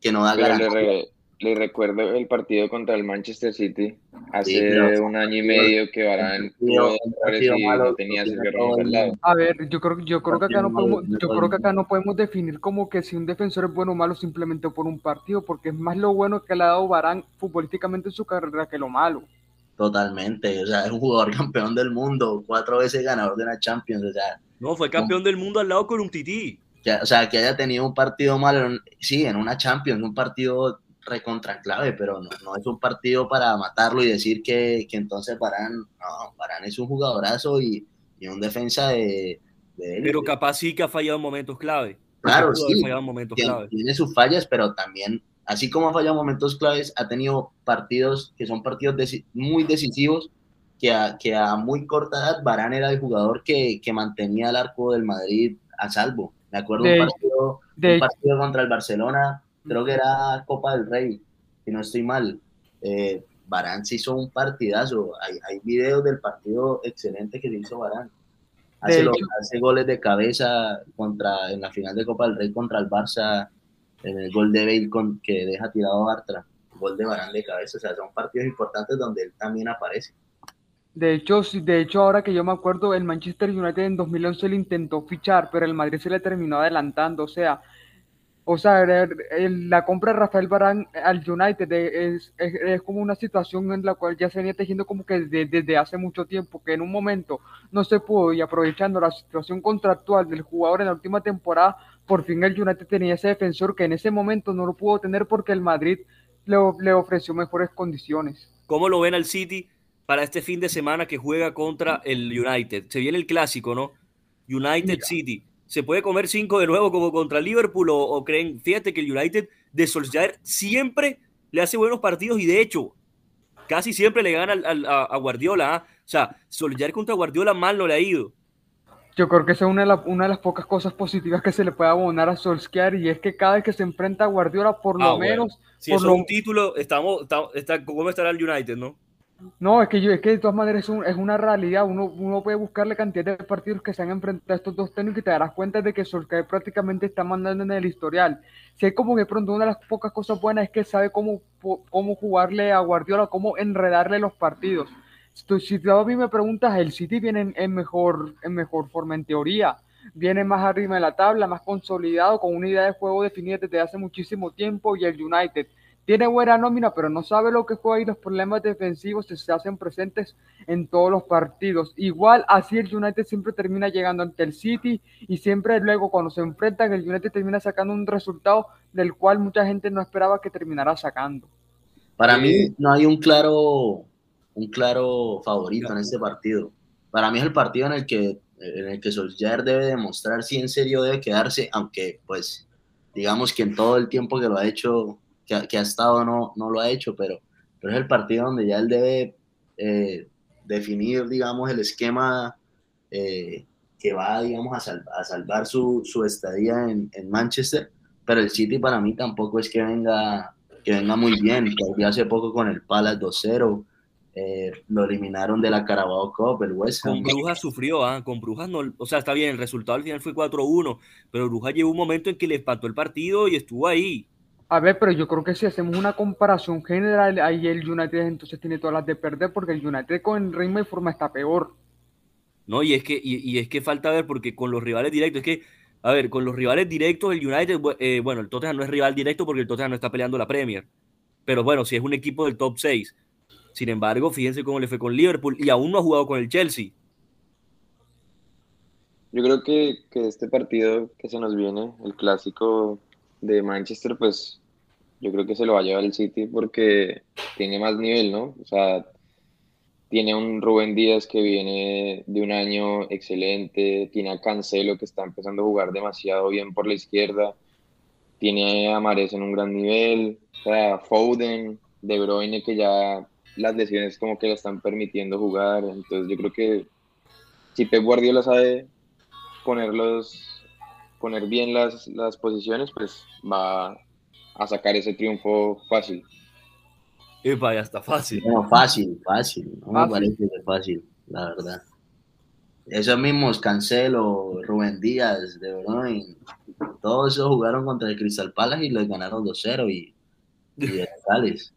que no da le, le, recuerdo el partido contra el Manchester City hace un año y medio que Varane no tenía al lado. A ver, yo creo, yo creo que acá no podemos, yo creo que acá no podemos definir como que si un defensor es bueno o malo simplemente por un partido, porque es más lo bueno que le ha dado Varane futbolísticamente en su carrera que lo malo. Totalmente, o sea, es un jugador campeón del mundo, cuatro veces ganador de la Champions, o sea. No, fue campeón del mundo al lado con un tití o sea, que haya tenido un partido malo, sí, en una Champions, un partido recontra clave, pero no, no, es un partido para matarlo y decir que, que entonces Barán, no, Barán es un jugadorazo y, y un defensa de, Pero capaz sí que ha fallado en momentos clave. Claro, sí, momentos tiene, clave. tiene sus fallas, pero también, así como ha fallado en momentos claves, ha tenido partidos que son partidos muy decisivos, que a, que a muy corta edad Barán era el jugador que, que mantenía el arco del Madrid a salvo. Me acuerdo de, un, partido, un partido contra el Barcelona, creo que era Copa del Rey, si no estoy mal. Eh, Barán se hizo un partidazo. Hay, hay videos del partido excelente que se hizo Barán. Hace, hace, goles de cabeza contra, en la final de Copa del Rey contra el Barça, en el gol de Bale con, que deja tirado a Bartra, gol de Barán de cabeza. O sea, son partidos importantes donde él también aparece. De hecho, de hecho, ahora que yo me acuerdo, el Manchester United en 2011 le intentó fichar, pero el Madrid se le terminó adelantando. O sea, o sea la compra de Rafael Barán al United es, es, como una situación en la cual ya se venía tejiendo como que desde, hace mucho tiempo, que en un momento no se pudo y aprovechando la situación contractual del jugador en la última temporada, por fin el United tenía ese defensor que en ese momento no lo pudo tener porque el Madrid le, le ofreció mejores condiciones. ¿Cómo lo ven al City? para este fin de semana que juega contra el United. Se viene el clásico, ¿no? United City. ¿Se puede comer cinco de nuevo como contra Liverpool o, creen? Fíjate que el United de Solskjaer siempre le hace buenos partidos y de hecho casi siempre le gana a, Guardiola. ¿ah? O sea, Solskjaer contra Guardiola mal no le ha ido. Yo creo que esa es una de, una de, las pocas cosas positivas que se le puede abonar a Solskjaer y es que cada vez que se enfrenta a Guardiola, por lo ah, menos... Si es un título, estamos, está, ¿cómo estará el United, no? No, es que yo, es que de todas maneras es, es una realidad. Uno, uno puede buscar la cantidad de partidos que se han enfrentado a estos dos técnicos y te darás cuenta de que Solskjaer prácticamente está mandando en el historial. Si hay como que pronto una de las pocas cosas buenas es que sabe cómo, cómo jugarle a Guardiola, cómo enredarle los partidos. Si tú a mí me preguntas, el City viene en, mejor, en mejor forma en teoría. Viene más arriba de la tabla, más consolidado, con una idea de juego definida desde hace muchísimo tiempo y el United tiene buena nómina, pero no sabe lo que juega y los problemas defensivos se hacen presentes en todos los partidos. Igual así el United siempre termina llegando ante el City y siempre luego cuando se enfrentan el United termina sacando un resultado del cual mucha gente no esperaba que terminara sacando. Para mí no hay un claro un claro favorito en este partido. Para mí es el partido en el que en el que Solskjaer debe demostrar si en serio debe quedarse, aunque pues digamos que en todo el tiempo que lo ha hecho que, ha estado no, no lo ha hecho, pero, pero es el partido donde ya él debe eh, definir, digamos, el esquema eh, que va, digamos, a, salvar su, su estadía en, en, Manchester, pero el City para mí tampoco es que venga, que venga muy bien, perdió hace poco con el Palace 2-0, eh, lo eliminaron de la Carabao Cup, el West Ham. Con Brujas sufrió, ¿ah? con Brujas no, o sea, está bien, el resultado al final fue 4-1, pero Brujas llegó un momento en que le espantó el partido y estuvo ahí. A ver, pero yo creo que si hacemos una comparación general, ahí el United entonces tiene todas las de perder, porque el United con ritmo de forma está peor. No, y es que, y, es que falta ver, porque con los rivales directos, es que a ver, con los rivales directos, el United, eh, bueno, el Tottenham no es rival directo porque el Tottenham no está peleando la Premier. Pero bueno, si es un equipo del top 6. Sin embargo, fíjense cómo le fue con Liverpool y aún no ha jugado con el Chelsea. Yo creo que, que este partido que se nos viene, el clásico de Manchester, pues yo creo que se lo va a llevar el City porque tiene más nivel, ¿no? O sea, tiene un Rubén Díaz que viene de un año excelente, tiene a Cancelo que está empezando a jugar demasiado bien por la izquierda, tiene a Mares en un gran nivel, o sea, Foden, De Bruyne que ya las lesiones como que le están permitiendo jugar, entonces yo creo que si Pep Guardiola sabe ponerlos, poner bien las, las posiciones, pues va a sacar ese triunfo fácil. Epa, ya está fácil. No, fácil, fácil. No me parece que fácil, la verdad. Esos mismos, Cancelo, Rubén Díaz, de verdad, todos esos jugaron contra el Crystal Palace y les ganaron 2-0 y, y Gales.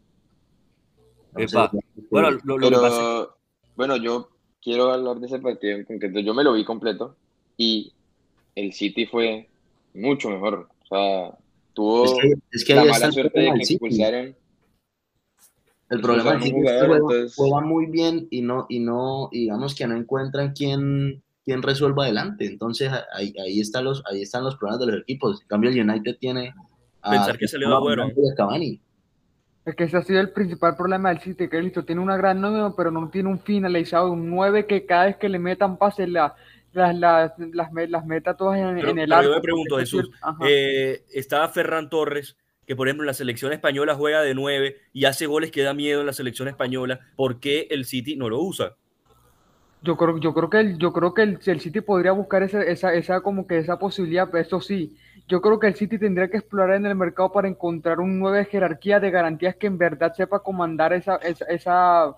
Epa. bueno, lo, lo Pero, bueno, yo quiero hablar de ese partido en concreto. Yo me lo vi completo y el City fue mucho mejor. O sea, tuvo es que, la mala suerte de que expulsaron el problema es que juega, muy bien y no, y no, digamos que no encuentran quién, quién resuelva adelante. Entonces ahí, ahí, están los, ahí están los problemas de los equipos. En cambio, el United tiene. Pensar que salió bueno. Es que ese ha sido el principal problema del City, que listo, tiene una gran nómina, pero no tiene un finalizado, un 9 que cada vez que le metan pases la, las, las, las, las meta todas en, el pero Yo me pregunto, Jesús, eh, está Ferran Torres, que por ejemplo en la selección española juega de nueve y hace goles que da miedo en la selección española, ¿por qué el City no lo usa? Yo creo, yo creo que el, yo creo que el, City podría buscar esa, esa, esa, como que esa posibilidad, pero eso sí, yo creo que el City tendría que explorar en el mercado para encontrar un nueve jerarquía de garantías que en verdad sepa comandar esa, esa, esa,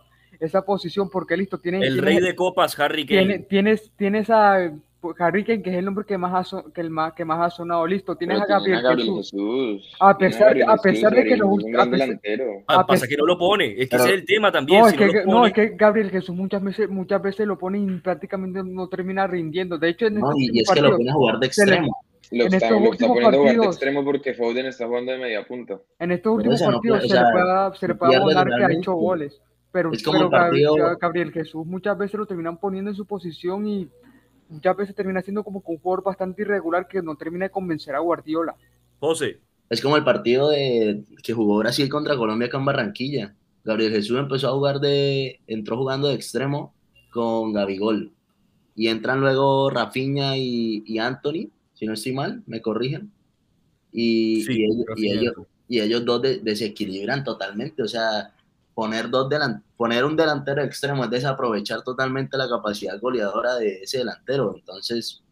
esa posición, porque listo, tiene... El rey de copas, Harry Kane. Tiene, tienes, tienes a pues, Harry Kane, que es el nombre que más ha, que el más, que más ha sonado. Listo, tienes a Gabriel, Jesús. A pesar, a pesar de que lo a pesar, a pasa que no lo pone, es que ese es el tema también. No, es, que, no, es que Gabriel Jesús muchas veces, muchas veces lo pone y prácticamente no termina rindiendo. De hecho, en no, y, es que lo pone a jugar de extremo. Lo está, lo está poniendo a jugar de extremo porque Foden está jugando de media punta. En estos últimos partidos se, le puede, se le puede abonar que ha hecho goles. Pero, pero Gabriel Jesús muchas veces lo terminan poniendo en su posición y muchas veces termina siendo como un jugador bastante irregular que no termina de convencer a Guardiola. José. Es como el partido de que jugó Brasil contra Colombia acá en Barranquilla. Gabriel Jesús empezó a jugar de, entró jugando de extremo con Gabigol. Y entran luego Rafinha y, Anthony, si no estoy mal, me corrigen. Y, ellos, y, ellos, dos desequilibran totalmente. O sea, poner, dos poner un delantero extremo es desaprovechar totalmente la capacidad goleadora de ese delantero. Entonces,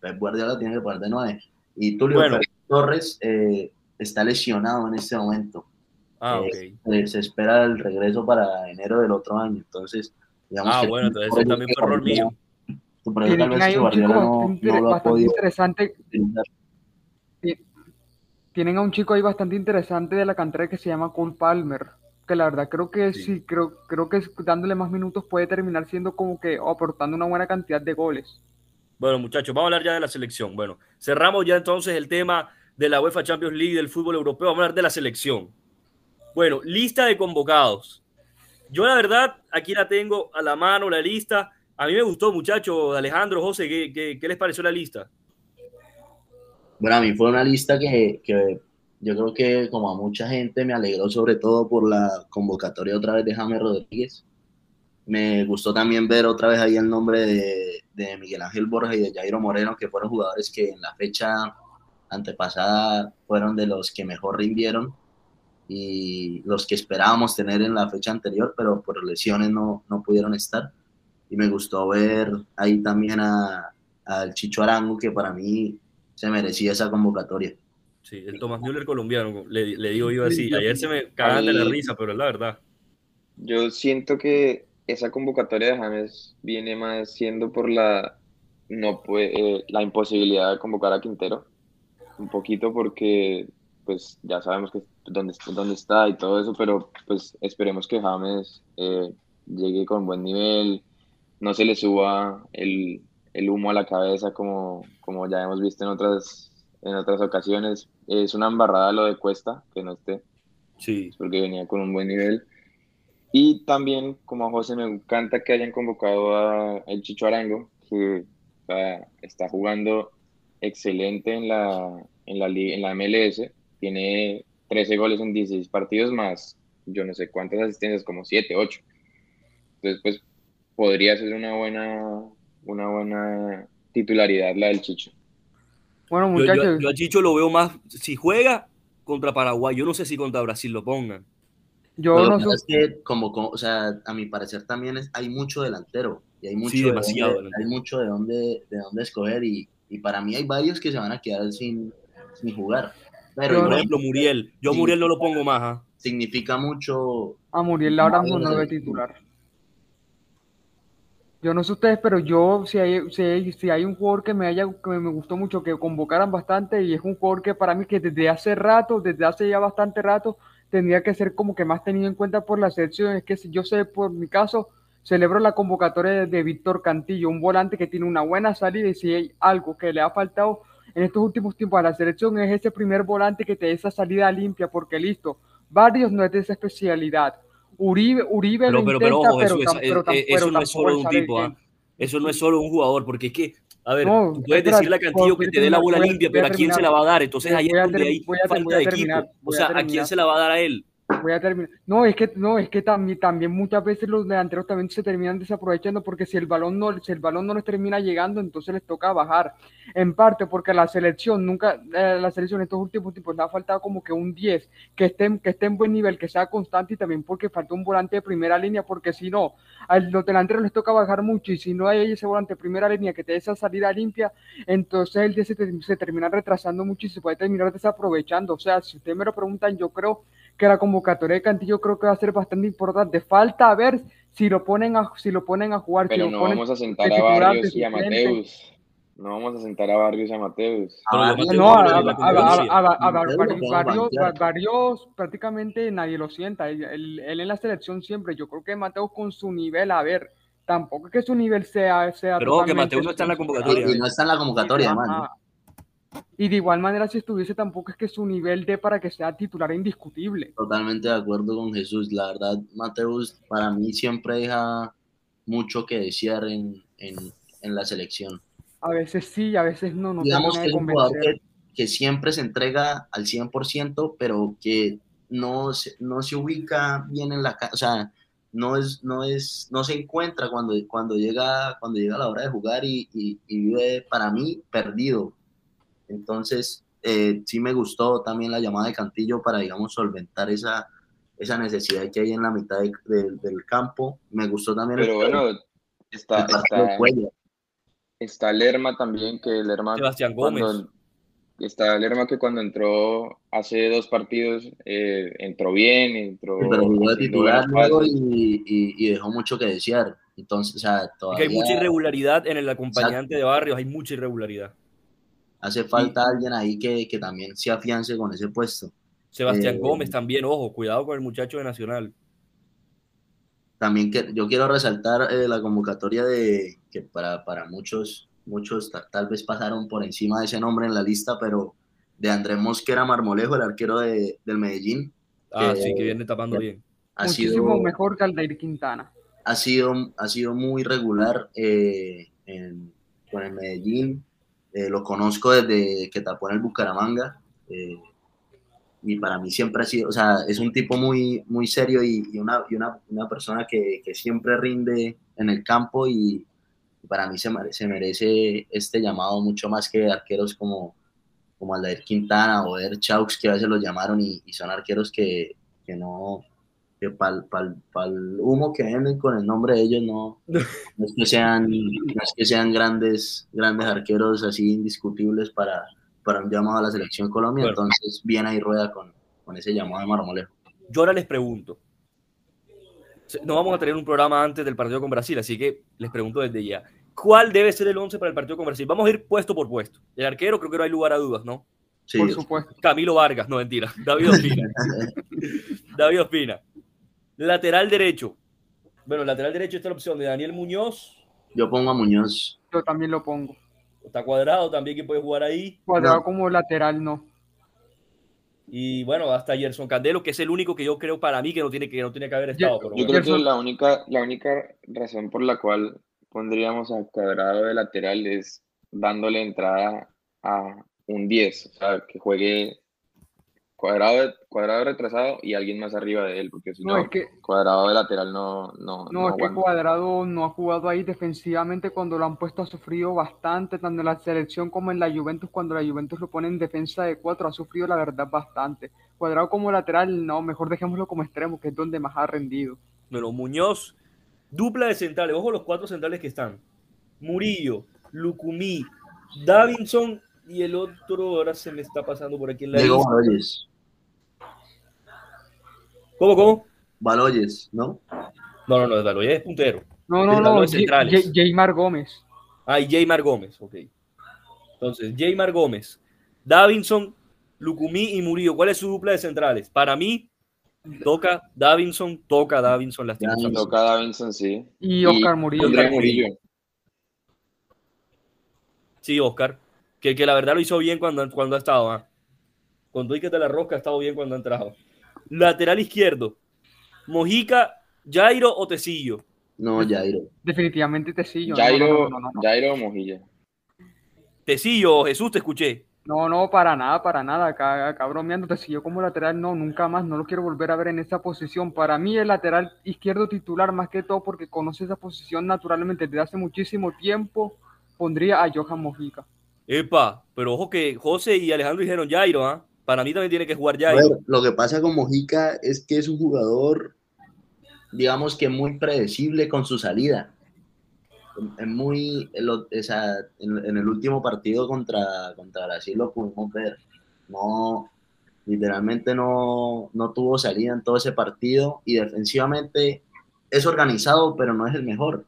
Pep Guardiola tiene que poner de nueve. Y Tulio Torres eh, está lesionado en este momento. Ah, eh, se espera el regreso para enero del otro año. Entonces, digamos ah, bueno, entonces también fue error mío. Tienen, un chico bastante interesante. Tienen a un chico ahí bastante interesante de la cantera que se llama Cole Palmer que la verdad creo que sí, creo, creo que dándole más minutos puede terminar siendo como que aportando una buena cantidad de goles. Bueno, muchachos, vamos a hablar ya de la selección. Bueno, cerramos ya entonces el tema de la UEFA Champions League del fútbol europeo. Vamos a hablar de la selección. Bueno, lista de convocados. Yo la verdad, aquí la tengo a la mano, la lista. A mí me gustó, muchachos, Alejandro, José, ¿qué, qué, les pareció la lista? Bueno, a mí fue una lista que, que yo creo que como a mucha gente me alegró sobre todo por la convocatoria otra vez de James Rodríguez. Me gustó también ver otra vez ahí el nombre de, de Miguel Ángel Borja y de Jairo Moreno, que fueron jugadores que en la fecha antepasada fueron de los que mejor rindieron y los que esperábamos tener en la fecha anterior, pero por lesiones no, no pudieron estar. Y me gustó ver ahí también al Chicho Arango, que para mí se merecía esa convocatoria. Sí, el Thomas Müller colombiano, le, le digo yo así. Ayer se me cagaban de la risa, pero es la verdad. Yo siento que esa convocatoria de James viene más siendo por la, no puede, la imposibilidad de convocar a Quintero. Un poquito porque, pues, ya sabemos que dónde, dónde está y todo eso, pero pues esperemos que James eh, llegue con buen nivel, no se le suba el, el humo a la cabeza, como, como ya hemos visto en otras, en otras ocasiones. Es una embarrada lo de Cuesta, que no esté. Sí. Porque venía con un buen nivel. Y también, como a José, me encanta que hayan convocado a el Chicho Arango, que está jugando excelente en la, en la, en la MLS. Tiene 13 goles en 16 partidos más, yo no sé cuántas asistencias, como 7, 8. Entonces, pues podría ser una buena, una buena titularidad la del Chicho. Bueno, Yo, muchachos, yo- yo a Chicho lo veo más, si juega contra Paraguay, yo no sé si contra Brasil lo pongan. yo no sé. pasa es que, como, como- o sea, a mi parecer también es, hay mucho delantero y hay mucho, Sí, de demasiado dónde- hay mucho de dónde, de dónde escoger y, y para mí hay varios que se van a quedar sin, sin jugar. Pero Yo Por ejemplo, Muriel. Yo a. Muriel no lo pongo más. ¿ah? significa mucho. A Muriel ahora mismo no debe de- titular. Yo no sé ustedes, pero yo si hay, si hay, un jugador que me haya que me gustó mucho, que convocaran bastante, y es un jugador que para mí que desde hace rato, desde hace ya bastante rato, tendría que ser como que más tenido en cuenta por la selección. Es que si yo sé, por mi caso, celebro la convocatoria de, de Víctor Cantillo, un volante que tiene una buena salida y si hay algo que le ha faltado en estos últimos tiempos a la selección es ese primer volante que te dé esa salida limpia, porque listo, varios no es de esa especialidad. Uribe, Uribe Pero, lo pero, pero, intenta, ojo, pero, eh, pero eso no es solo un tipo, ¿ah? Eso no es solo un jugador, porque es que, a ver, No, tú puedes decirle a Cantillo que te dé la bola limpia, pero ¿a quién se la va a dar? Entonces ahí es donde hay falta de equipo. O sea, ¿a quién se la va a dar a él? Voy a terminar. No, es que no, es que también, también muchas veces los delanteros también se terminan desaprovechando porque si el balón no, si el balón no les termina llegando, entonces les toca bajar. En parte porque la selección nunca, eh, la selección en estos últimos tiempos le ha faltado como que un 10 que esté, que esté en buen nivel, que sea constante y también porque falta un volante de primera línea, porque si no, a los delanteros les toca bajar mucho y si no hay ese volante de primera línea que te dé esa salida limpia, entonces el 10 se, se termina retrasando mucho y se puede terminar desaprovechando. O sea, si ustedes me lo preguntan, yo creo que la convocatoria de Cantillo creo que va a ser bastante importante. Falta ver si lo ponen a, si lo ponen a jugar, Pero si lo no ponen vamos a sentar a Barrios y a. Mateus. No vamos a sentar a Barrios y a Mateus. Barrios Mateo No, a, no a- a- a- a- a- a- varios prácticamente nadie lo sienta. Él, él- él en la selección siempre. Yo creo que Mateo con su nivel, a ver, tampoco es que su nivel sea. sea Pero que Mateo no está en la convocatoria. y no está en la convocatoria, además. Y de igual manera, si estuviese, tampoco es que su nivel dé para que sea titular indiscutible. Totalmente de acuerdo con Jesús. La verdad, Mateus para mí siempre deja mucho que desear en, en, en la selección. A veces sí, a veces no. no Digamos que es un jugador que, que siempre se entrega al 100%, pero que no se, no se ubica bien en la casa, o sea, no, es, no, es, no se encuentra cuando, cuando, llega, cuando llega la hora de jugar y, y, y vive, para mí, perdido. Entonces, eh, sí me gustó también la llamada de Cantillo para, digamos, solventar esa, esa necesidad que hay en la mitad de- de- del campo. Me gustó también el- Pero bueno, el está, de está, Cuellar. está Lerma también, que Lerma Sebastián Gómez. cuando- está Lerma que cuando entró hace dos partidos eh, entró bien, entró pero jugó de titular y, y- y dejó mucho que desear. Entonces, o sea, Es que todavía hay mucha irregularidad en el acompañante de Barrios, hay mucha irregularidad. Hace falta alguien ahí que, que también se afiance con ese puesto. Sebastián Eh, Gómez también, ojo, cuidado con el muchacho de Nacional. También que yo quiero resaltar eh, la convocatoria de que para, para muchos, muchos ta- tal vez pasaron por encima de ese nombre en la lista, pero de Andrés Mosquera Marmolejo, el arquero de- del Medellín, Ah, que- sí, que viene tapando bien. ha Muchísimo sido, mejor que Aldair Quintana. ha sido, ha sido muy regular eh, en- con el Medellín. Eh, lo conozco desde que tapó en el Bucaramanga. eh, y para mí siempre ha sido, o sea, es un tipo muy, muy serio y, una, y una, una persona que, que siempre rinde en el campo y, para mí se, mere- se merece este llamado mucho más que arqueros como, como Quintana o Eder Chaux, que a veces los llamaron y, y son arqueros que, que no, que para el humo que venden con el nombre de ellos no, no es que sean, no es que sean grandes, grandes arqueros así indiscutibles para, para un llamado a la selección Colombia, Bueno. entonces bien ahí rueda con, con ese llamado de Marmolejo. Yo ahora les pregunto. No vamos a tener un programa antes del partido con Brasil, así que les pregunto desde ya. ¿Cuál debe ser el 11 para el partido con Brasil? Vamos a ir puesto por puesto. El arquero creo que no hay lugar a dudas, ¿no? Sí, Por supuesto. Camilo Vargas, no mentira. David Ospina. David Ospina. Lateral derecho. Bueno, lateral derecho está la opción de Daniel Muñoz Yo pongo a Muñoz. Yo también lo pongo. Está cuadrado también que puede jugar ahí. Cuadrado No. como lateral, no. Y bueno, hasta Gerson Candelo, que es el único que yo creo para mí que no tiene que, no tiene que haber estado. pero Yo bueno. creo que la única, la única razón por la cual pondríamos a Cuadrado de lateral es dándole entrada a un 10, o sea, que juegue cuadrado, cuadrado retrasado y alguien más arriba de él, porque si No, no, es que, cuadrado de lateral no, no, no, es que. Cuadrado no ha jugado ahí defensivamente cuando lo han puesto ha sufrido bastante, tanto en la selección como en la Juventus, cuando la Juventus lo pone en defensa de cuatro, ha sufrido la verdad bastante. Cuadrado como lateral, no, mejor dejémoslo como extremo, que es donde más ha rendido. Bueno, Muñoz, dupla de centrales. Ojo los cuatro centrales que están. Murillo, Lucumí, Davinson y el otro, ahora se me está pasando por aquí en la Diego lista. Baloyes. ¿Cómo, cómo? Baloyes, ¿no? No, no, no, Daloy es puntero. No, no, no, Jaymar Gómez. Ah, Jaymar Gómez, ok. Entonces, Jaymar Gómez, Davinson, Lucumí y Murillo. ¿Cuál es su dupla de centrales? Para mí, toca Davinson, toca Davinson lastimosamente. Toca Davinson, sí. Y Oscar Murillo. André. Sí, Oscar. Que, que la verdad lo hizo bien cuando, cuando ha estado. ¿ah? Con todo y que te la rosca ha estado bien cuando ha entrado. Lateral izquierdo. Mojica, Jairo o Tecillo. No, Jairo. Definitivamente Tecillo. Jairo, no, no, no, no. Jairo o Mojilla. Tecillo, Jesús, te escuché. No, no, para nada, para nada. Acá, acá bromeando, Tecillo como lateral, no, nunca más. No lo quiero volver a ver en esa posición. Para mí, el lateral izquierdo titular, más que todo porque conoce esa posición naturalmente desde hace muchísimo tiempo, pondría a Johan Mojica. Epa, pero ojo que José y Alejandro dijeron Jairo, ¿ah? Para mí también tiene que jugar A Jairo. ver, lo que pasa con Mojica es que es un jugador, digamos que muy predecible con su salida. Es muy, el o- o sea, en, en el último partido contra, contra Brasil lo pudimos ver. No, literalmente no, no tuvo salida en todo ese partido y defensivamente es organizado, pero no es el mejor.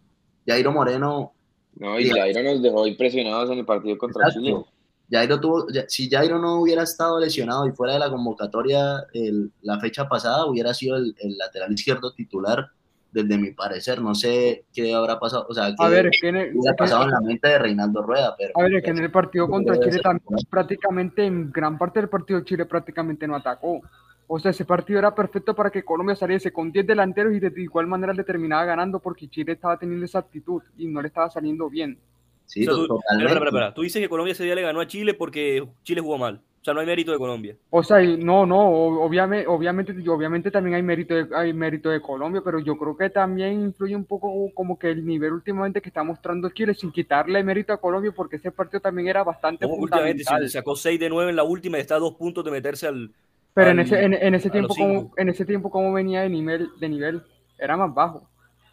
Jairo Moreno No, y. Jairo nos dejó impresionados en el partido contra Exacto. Chile. Jairo tuvo, si Jairo no hubiera estado lesionado y fuera de la convocatoria el- la fecha pasada, hubiera sido el, el lateral izquierdo titular, desde mi parecer. No sé qué habrá pasado, o sea, qué A ver, es que en el, hubiera pasado en la mente de Reinaldo Rueda, pero a ver, es que en el partido contra Chile también prácticamente, en gran parte del partido Chile prácticamente no atacó. O sea, ese partido era perfecto para que Colombia saliese con 10 delanteros y de igual manera le terminaba ganando porque Chile estaba teniendo esa actitud y no le estaba saliendo bien. Sí, O sea, tú, totalmente. espera, espera, espera. Tú dices que Colombia ese día le ganó a Chile porque Chile jugó mal. O sea, no hay mérito de Colombia. O sea, no, no, obviamente, obviamente, obviamente también hay mérito de, hay mérito de Colombia, pero yo creo que también influye un poco como que el nivel últimamente que está mostrando Chile, sin quitarle mérito a Colombia, porque ese partido también era bastante últimamente fundamental. si sacó 6 de 9 en la última y está a dos puntos de meterse al. Pero en ese, en, en ese tiempo, como, en ese tiempo, como venía de nivel, de nivel, era más bajo.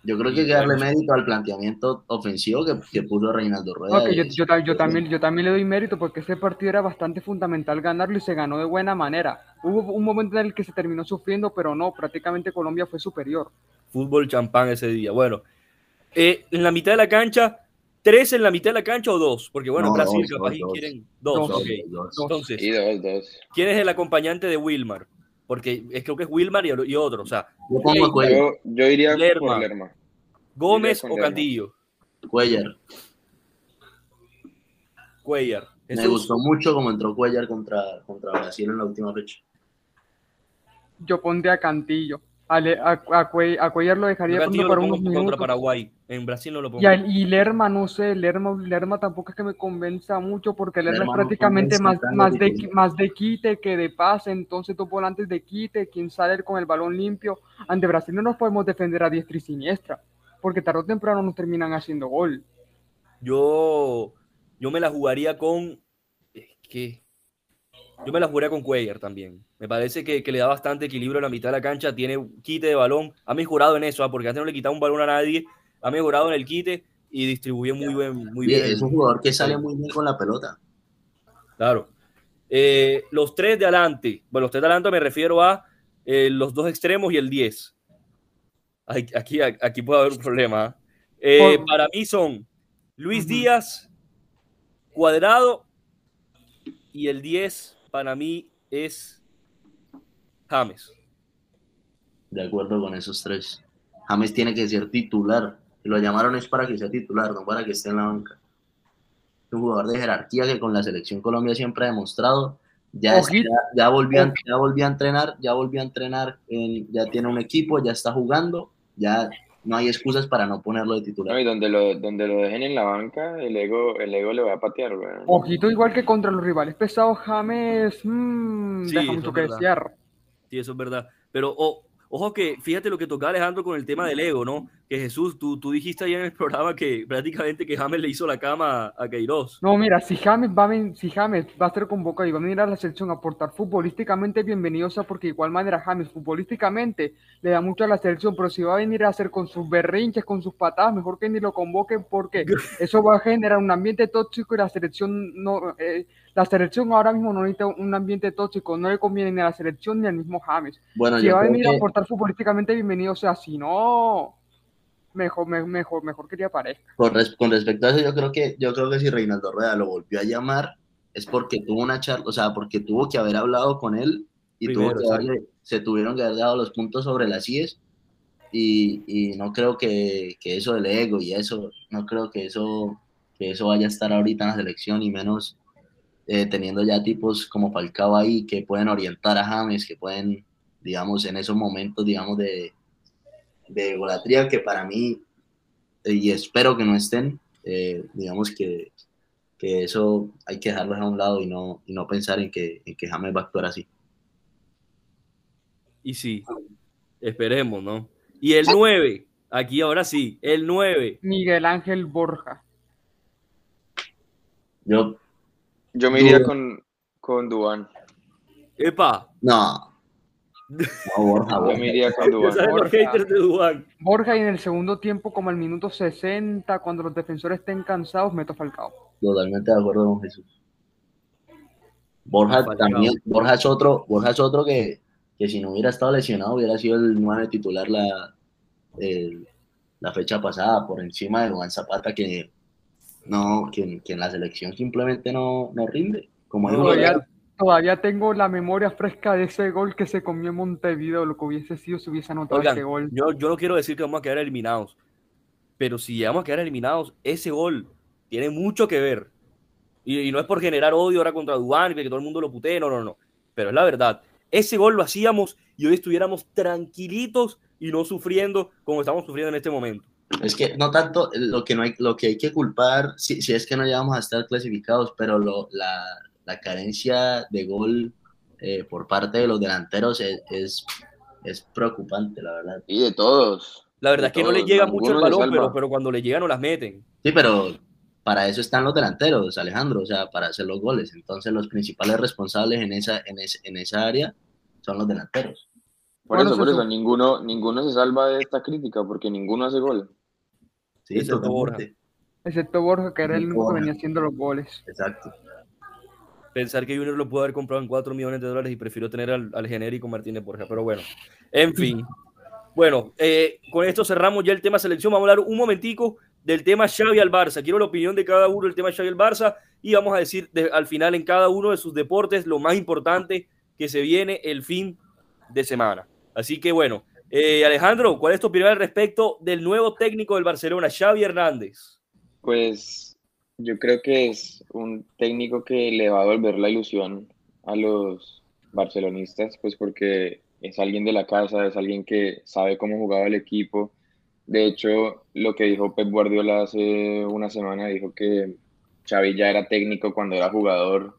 Yo creo que hay que darle mérito al planteamiento ofensivo que, que puso Reinaldo Rueda. Que yo, también, yo también le doy mérito porque ese partido era bastante fundamental ganarlo y se ganó de buena manera. Hubo un momento en el que se terminó sufriendo, pero no, prácticamente Colombia fue superior. Fútbol champán ese día. Bueno, eh, en la mitad de la cancha, ¿tres en la mitad de la cancha o dos? Porque bueno, No, Brasil dos, capaz dos, quieren dos. Dos. Entonces, Y dos, dos. ¿quién es el acompañante de Wilmar? Porque es, creo que es Wilmar y, y otro. O sea, Yo pongo a Cuellar. Yo, yo iría Lerma. por Lerma. Gómez o Lerma. Cantillo. Cuellar. Cuellar. Me gustó mucho como entró Cuellar contra, contra Brasil en la última fecha. Yo pondría a Cantillo. A, Le- a, a Cue- a Cuellar lo dejaría pronto para unos contra minutos. Paraguay. En Brasil no lo pongo. Y, al- y Lerma, no sé, Lerma, Lerma tampoco es que me convenza mucho porque Lerma, Lerma es no prácticamente más, más, de, más de quite que de pase, entonces dos volantes de quite, quien sale con el balón limpio. Ante Brasil no nos podemos defender a diestra y siniestra, porque tarde o temprano nos terminan haciendo gol. Yo, yo me la jugaría con. Es que. Yo me la jugaría con Cuellar también. Me parece que, que le da bastante equilibrio a la mitad de la cancha. Tiene quite de balón. Ha mejorado en eso, ¿ah? porque antes no le quitaba un balón a nadie. Ha mejorado en el quite y distribuye muy bien. Muy bien es un jugador que sale muy bien con la pelota. Claro. Eh, los tres de adelante. Bueno, los tres de adelante me refiero a eh, los dos extremos y el 10. Ay, Aquí, aquí puede haber un problema. ¿ah? Eh, Por- para mí son Luis. Díaz, Cuadrado y el 10 para mí es James. De acuerdo con esos tres. James tiene que ser titular. Lo llamaron es para que sea titular, no para que esté en la banca. Un jugador de jerarquía que con la selección Colombia siempre ha demostrado. Ya, volvió, a, ya volvió a entrenar, ya volvió a entrenar, en- ya tiene un equipo, ya está jugando, ya no hay excusas para no ponerlo de No, titular. y donde lo, donde lo dejen en la banca, el ego, el ego le va a patear. Ojito, igual que contra los rivales pesados, James mm, Sí, deja eso mucho es que verdad. desear. Sí, eso es verdad. Pero o- ojo que, fíjate lo que tocaba Alejandro con el tema del ego, ¿no? Que Jesús, tú, tú dijiste ahí en el programa que prácticamente que James le hizo la cama a Queiroz. No, mira, si James va a, si James va a ser convocado y va a venir a la selección a aportar futbolísticamente, bienvenido sea, porque de igual manera James futbolísticamente le da mucho a la selección, pero si va a venir a hacer con sus berrinches, con sus patadas, mejor que ni lo convoquen porque eso va a generar un ambiente tóxico y la selección no, eh, la selección ahora mismo no necesita un ambiente tóxico, no le conviene ni a la selección ni al mismo James. Bueno, Si va a venir a que- aportar futbolísticamente, bienvenido sea, si no, mejor, me- mejor, mejor que aparezca. Con, res- con respecto a eso, yo creo que yo creo que si Reinaldo Rueda lo volvió a llamar es porque tuvo una charla, o sea, porque tuvo que haber hablado con él y Primero, tuvo que haberle- se tuvieron que haber dado los puntos sobre las IES y, y no creo que, que eso del ego y eso, no creo que eso, que eso vaya a estar ahorita en la selección y menos eh, teniendo ya tipos como Falcao ahí que pueden orientar a James, que pueden, digamos, en esos momentos, digamos, de, de golatría que para mí eh, y espero que no estén, eh, digamos que, que eso hay que dejarlo a un lado y no, y no pensar en que, en que James va a actuar así. Y sí, esperemos, ¿no? Y el 9, aquí ahora sí, el 9. Miguel Ángel Borja. Yo, Yo me iría con, con Dubán. Epa, no. No, Borja, Yo Borja. me iría con ya Dubán. saben los Borja. haters de Dubán. Borja y en el segundo tiempo, como al minuto 60, cuando los defensores estén cansados, meto a Falcao. Totalmente de acuerdo con Jesús. Borja Falcao. también, Borja es otro, Borja es otro que, que si no hubiera estado lesionado hubiera sido el 9 titular la, el- la fecha pasada por encima de Juan Zapata que no, que, que en la selección simplemente no, no rinde. Como No, uno- Todavía, tengo la memoria fresca de ese gol que se comió en Montevideo, lo que hubiese sido si hubiese anotado Oigan, ese gol. yo, yo no quiero decir que vamos a quedar eliminados, pero si llegamos a quedar eliminados, ese gol tiene mucho que ver. Y, y no es por generar odio ahora contra Dubán y que todo el mundo lo putee, no, no, no. Pero es la verdad. Ese gol lo hacíamos y hoy estuviéramos tranquilitos y no sufriendo como estamos sufriendo en este momento. Es que no tanto lo que, no hay, lo que hay que culpar, si, si es que no llegamos a estar clasificados, pero lo, la, la carencia de gol eh, por parte de los delanteros es, es, es preocupante, la verdad. Y de todos. La verdad es que no le todos, llega mucho el balón, pero, pero cuando le llega no las meten. Sí, pero para eso están los delanteros, Alejandro, o sea, para hacer los goles. Entonces los principales responsables en esa, en ese- en esa área son los delanteros. Por Bueno, eso, por eso, ninguno, ninguno se salva de esta crítica porque ninguno hace gol. Sí, Excepto totalmente. Excepto Borja, que era el único que Borja. venía haciendo los goles. Exacto. Pensar que Junior lo pudo haber comprado en 4 millones de dólares y prefirió tener al, al genérico Martínez Borja. Pero bueno, en fin. Bueno, eh, con esto cerramos ya el tema selección. Vamos a hablar un momentico del tema Xavi al Barça. Quiero la opinión de cada uno del tema Xavi al Barça y vamos a decir de- al final en cada uno de sus deportes lo más importante que se viene el fin de semana. Así que bueno, eh, Alejandro, ¿cuál es tu opinión al respecto del nuevo técnico del Barcelona, Xavi Hernández? Pues yo creo que es un técnico que le va a devolver la ilusión a los barcelonistas, pues porque es alguien de la casa, es alguien que sabe cómo jugaba el equipo. De hecho, lo que dijo Pep Guardiola hace una semana, dijo que Xavi ya era técnico cuando era jugador.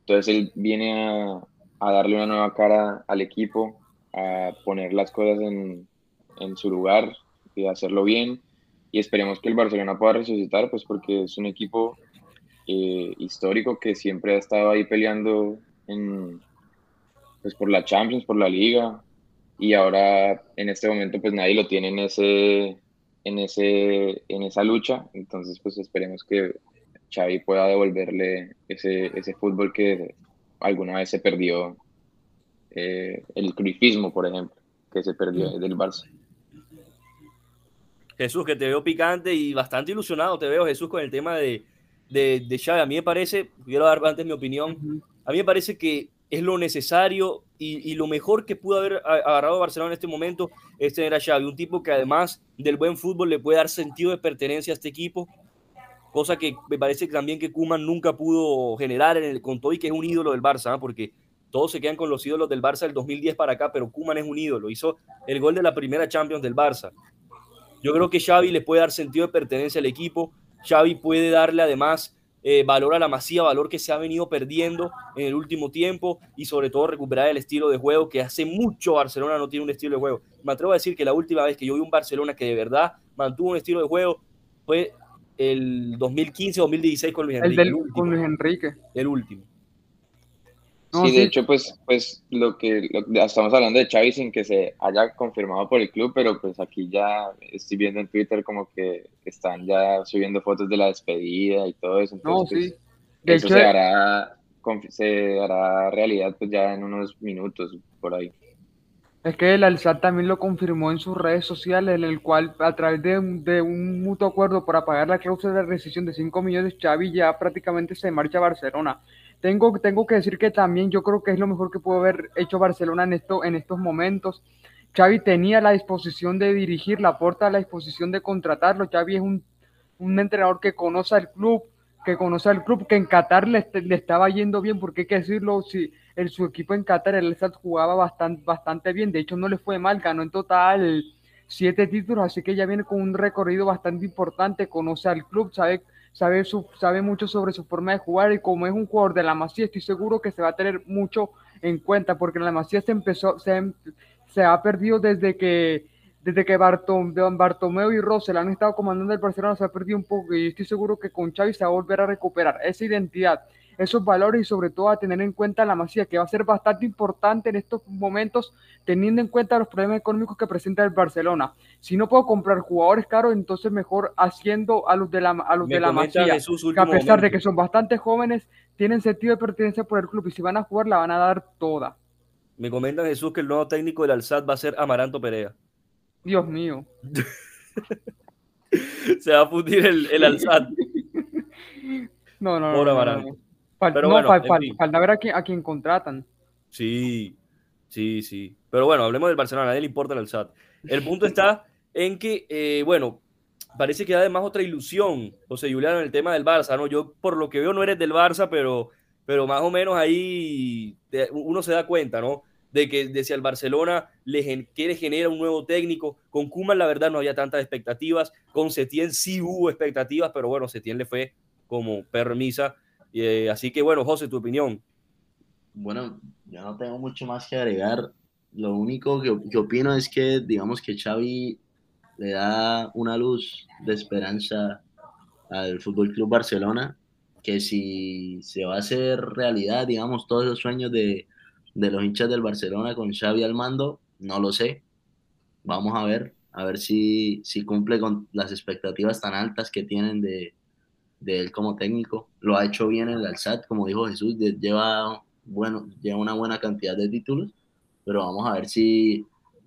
Entonces él viene a, darle una nueva cara al equipo, a poner las cosas en, en su lugar y hacerlo bien y esperemos que el Barcelona pueda resucitar, pues porque es un equipo eh, histórico que siempre ha estado ahí peleando en, pues por la Champions, por la Liga, y ahora en este momento pues nadie lo tiene en ese, en ese, en esa lucha, entonces pues esperemos que Xavi pueda devolverle ese, ese fútbol que alguna vez se perdió, eh, el crifismo, por ejemplo, que se perdió del Barça. Jesús, que te veo picante y bastante ilusionado, te veo Jesús con el tema de, de, de Xavi. A mí me parece, quiero dar antes mi opinión, a mí me parece que es lo necesario y, y, lo mejor que pudo haber agarrado Barcelona en este momento es tener a Xavi, un tipo que además del buen fútbol le puede dar sentido de pertenencia a este equipo, cosa que me parece también que Kuman nunca pudo generar en el, con todo y que es un ídolo del Barça, ¿no? porque todos se quedan con los ídolos del Barça del 2010 para acá, pero Kuman es un ídolo, hizo el gol de la primera Champions del Barça. Yo creo que Xavi le puede dar sentido de pertenencia al equipo, Xavi puede darle además eh, valor a la masía, valor que se ha venido perdiendo en el último tiempo y sobre todo recuperar el estilo de juego que hace mucho Barcelona no tiene un estilo de juego. Me atrevo a decir que la última vez que yo vi un Barcelona que de verdad mantuvo un estilo de juego fue el 2015-2016 con Luis Enrique. El del, con Luis Enrique. El último. Sí, de hecho, pues, pues lo que estamos hablando de Xavi sin que se haya confirmado por el club, pero pues aquí ya estoy viendo en Twitter como que están ya subiendo fotos de la despedida y todo eso. Entonces, no, sí. De eso hecho, se hará, se hará realidad pues ya en unos minutos por ahí. Es que el Alzat también lo confirmó en sus redes sociales, en el cual a través de, de un mutuo acuerdo para pagar la cláusula de rescisión de 5 millones, Xavi ya prácticamente se marcha a Barcelona. Tengo, tengo que decir que también yo creo que es lo mejor que pudo haber hecho Barcelona en, esto, en estos momentos. Xavi tenía la disposición de dirigir, la porta la disposición de contratarlo. Xavi es un, un entrenador que conoce al club, que conoce al club, que en Qatar le, le estaba yendo bien, porque hay que decirlo, si el, su equipo en Qatar, el Estad jugaba bastante, bastante bien, de hecho no le fue mal, ganó en total siete títulos, así que ya viene con un recorrido bastante importante, conoce al club, sabe, sabe, su, sabe mucho sobre su forma de jugar y como es un jugador de la Masía, estoy seguro que se va a tener mucho en cuenta, porque la Masía se empezó, se, se ha perdido desde que desde que Bartom, Bartomeu y Rosell han estado comandando el Barcelona, se ha perdido un poco y estoy seguro que con Xavi se va a volver a recuperar esa identidad, esos valores y sobre todo a tener en cuenta la masía, que va a ser bastante importante en estos momentos, teniendo en cuenta los problemas económicos que presenta el Barcelona. Si no puedo comprar jugadores caros, entonces mejor haciendo a los de la, a los de la masía, que a pesar momento. de que son bastante jóvenes, tienen sentido de pertenencia por el club y si van a jugar la van a dar toda. Me comenta Jesús que el nuevo técnico del Alsat va a ser Amaranto Perea. Dios mío. Se va a fundir el, el Alsat. No, no, no. no, no. Fal no bueno, fal fal falta ver a quién, a contratan. Sí, sí, sí. Pero bueno, hablemos del Barcelona, a nadie le importa el Alsat. El punto está en que, eh, bueno, parece que además otra ilusión, José Julián, en el tema del Barça, ¿no? Yo, por lo que veo, no eres del Barça, pero, pero más o menos ahí uno se da cuenta, ¿no? De que desde el Barcelona le quiere generar un nuevo técnico. Con Kuman, la verdad, no había tantas expectativas. Con Setién sí hubo expectativas, pero bueno, Setién le fue como permisa. Eh, así que bueno, José, tu opinión. Bueno, yo no tengo mucho más que agregar. Lo único que, que opino es que, digamos que Xavi le da una luz de esperanza al Fútbol Club Barcelona, que si se va a hacer realidad, digamos, todos los sueños de, de los hinchas del Barcelona con Xavi al mando, no lo sé. Vamos a ver, a ver si, si cumple con las expectativas tan altas que tienen de, de él como técnico. Lo ha hecho bien en el Alsat, como dijo Jesús, lleva, bueno, lleva una buena cantidad de títulos, pero vamos a ver si,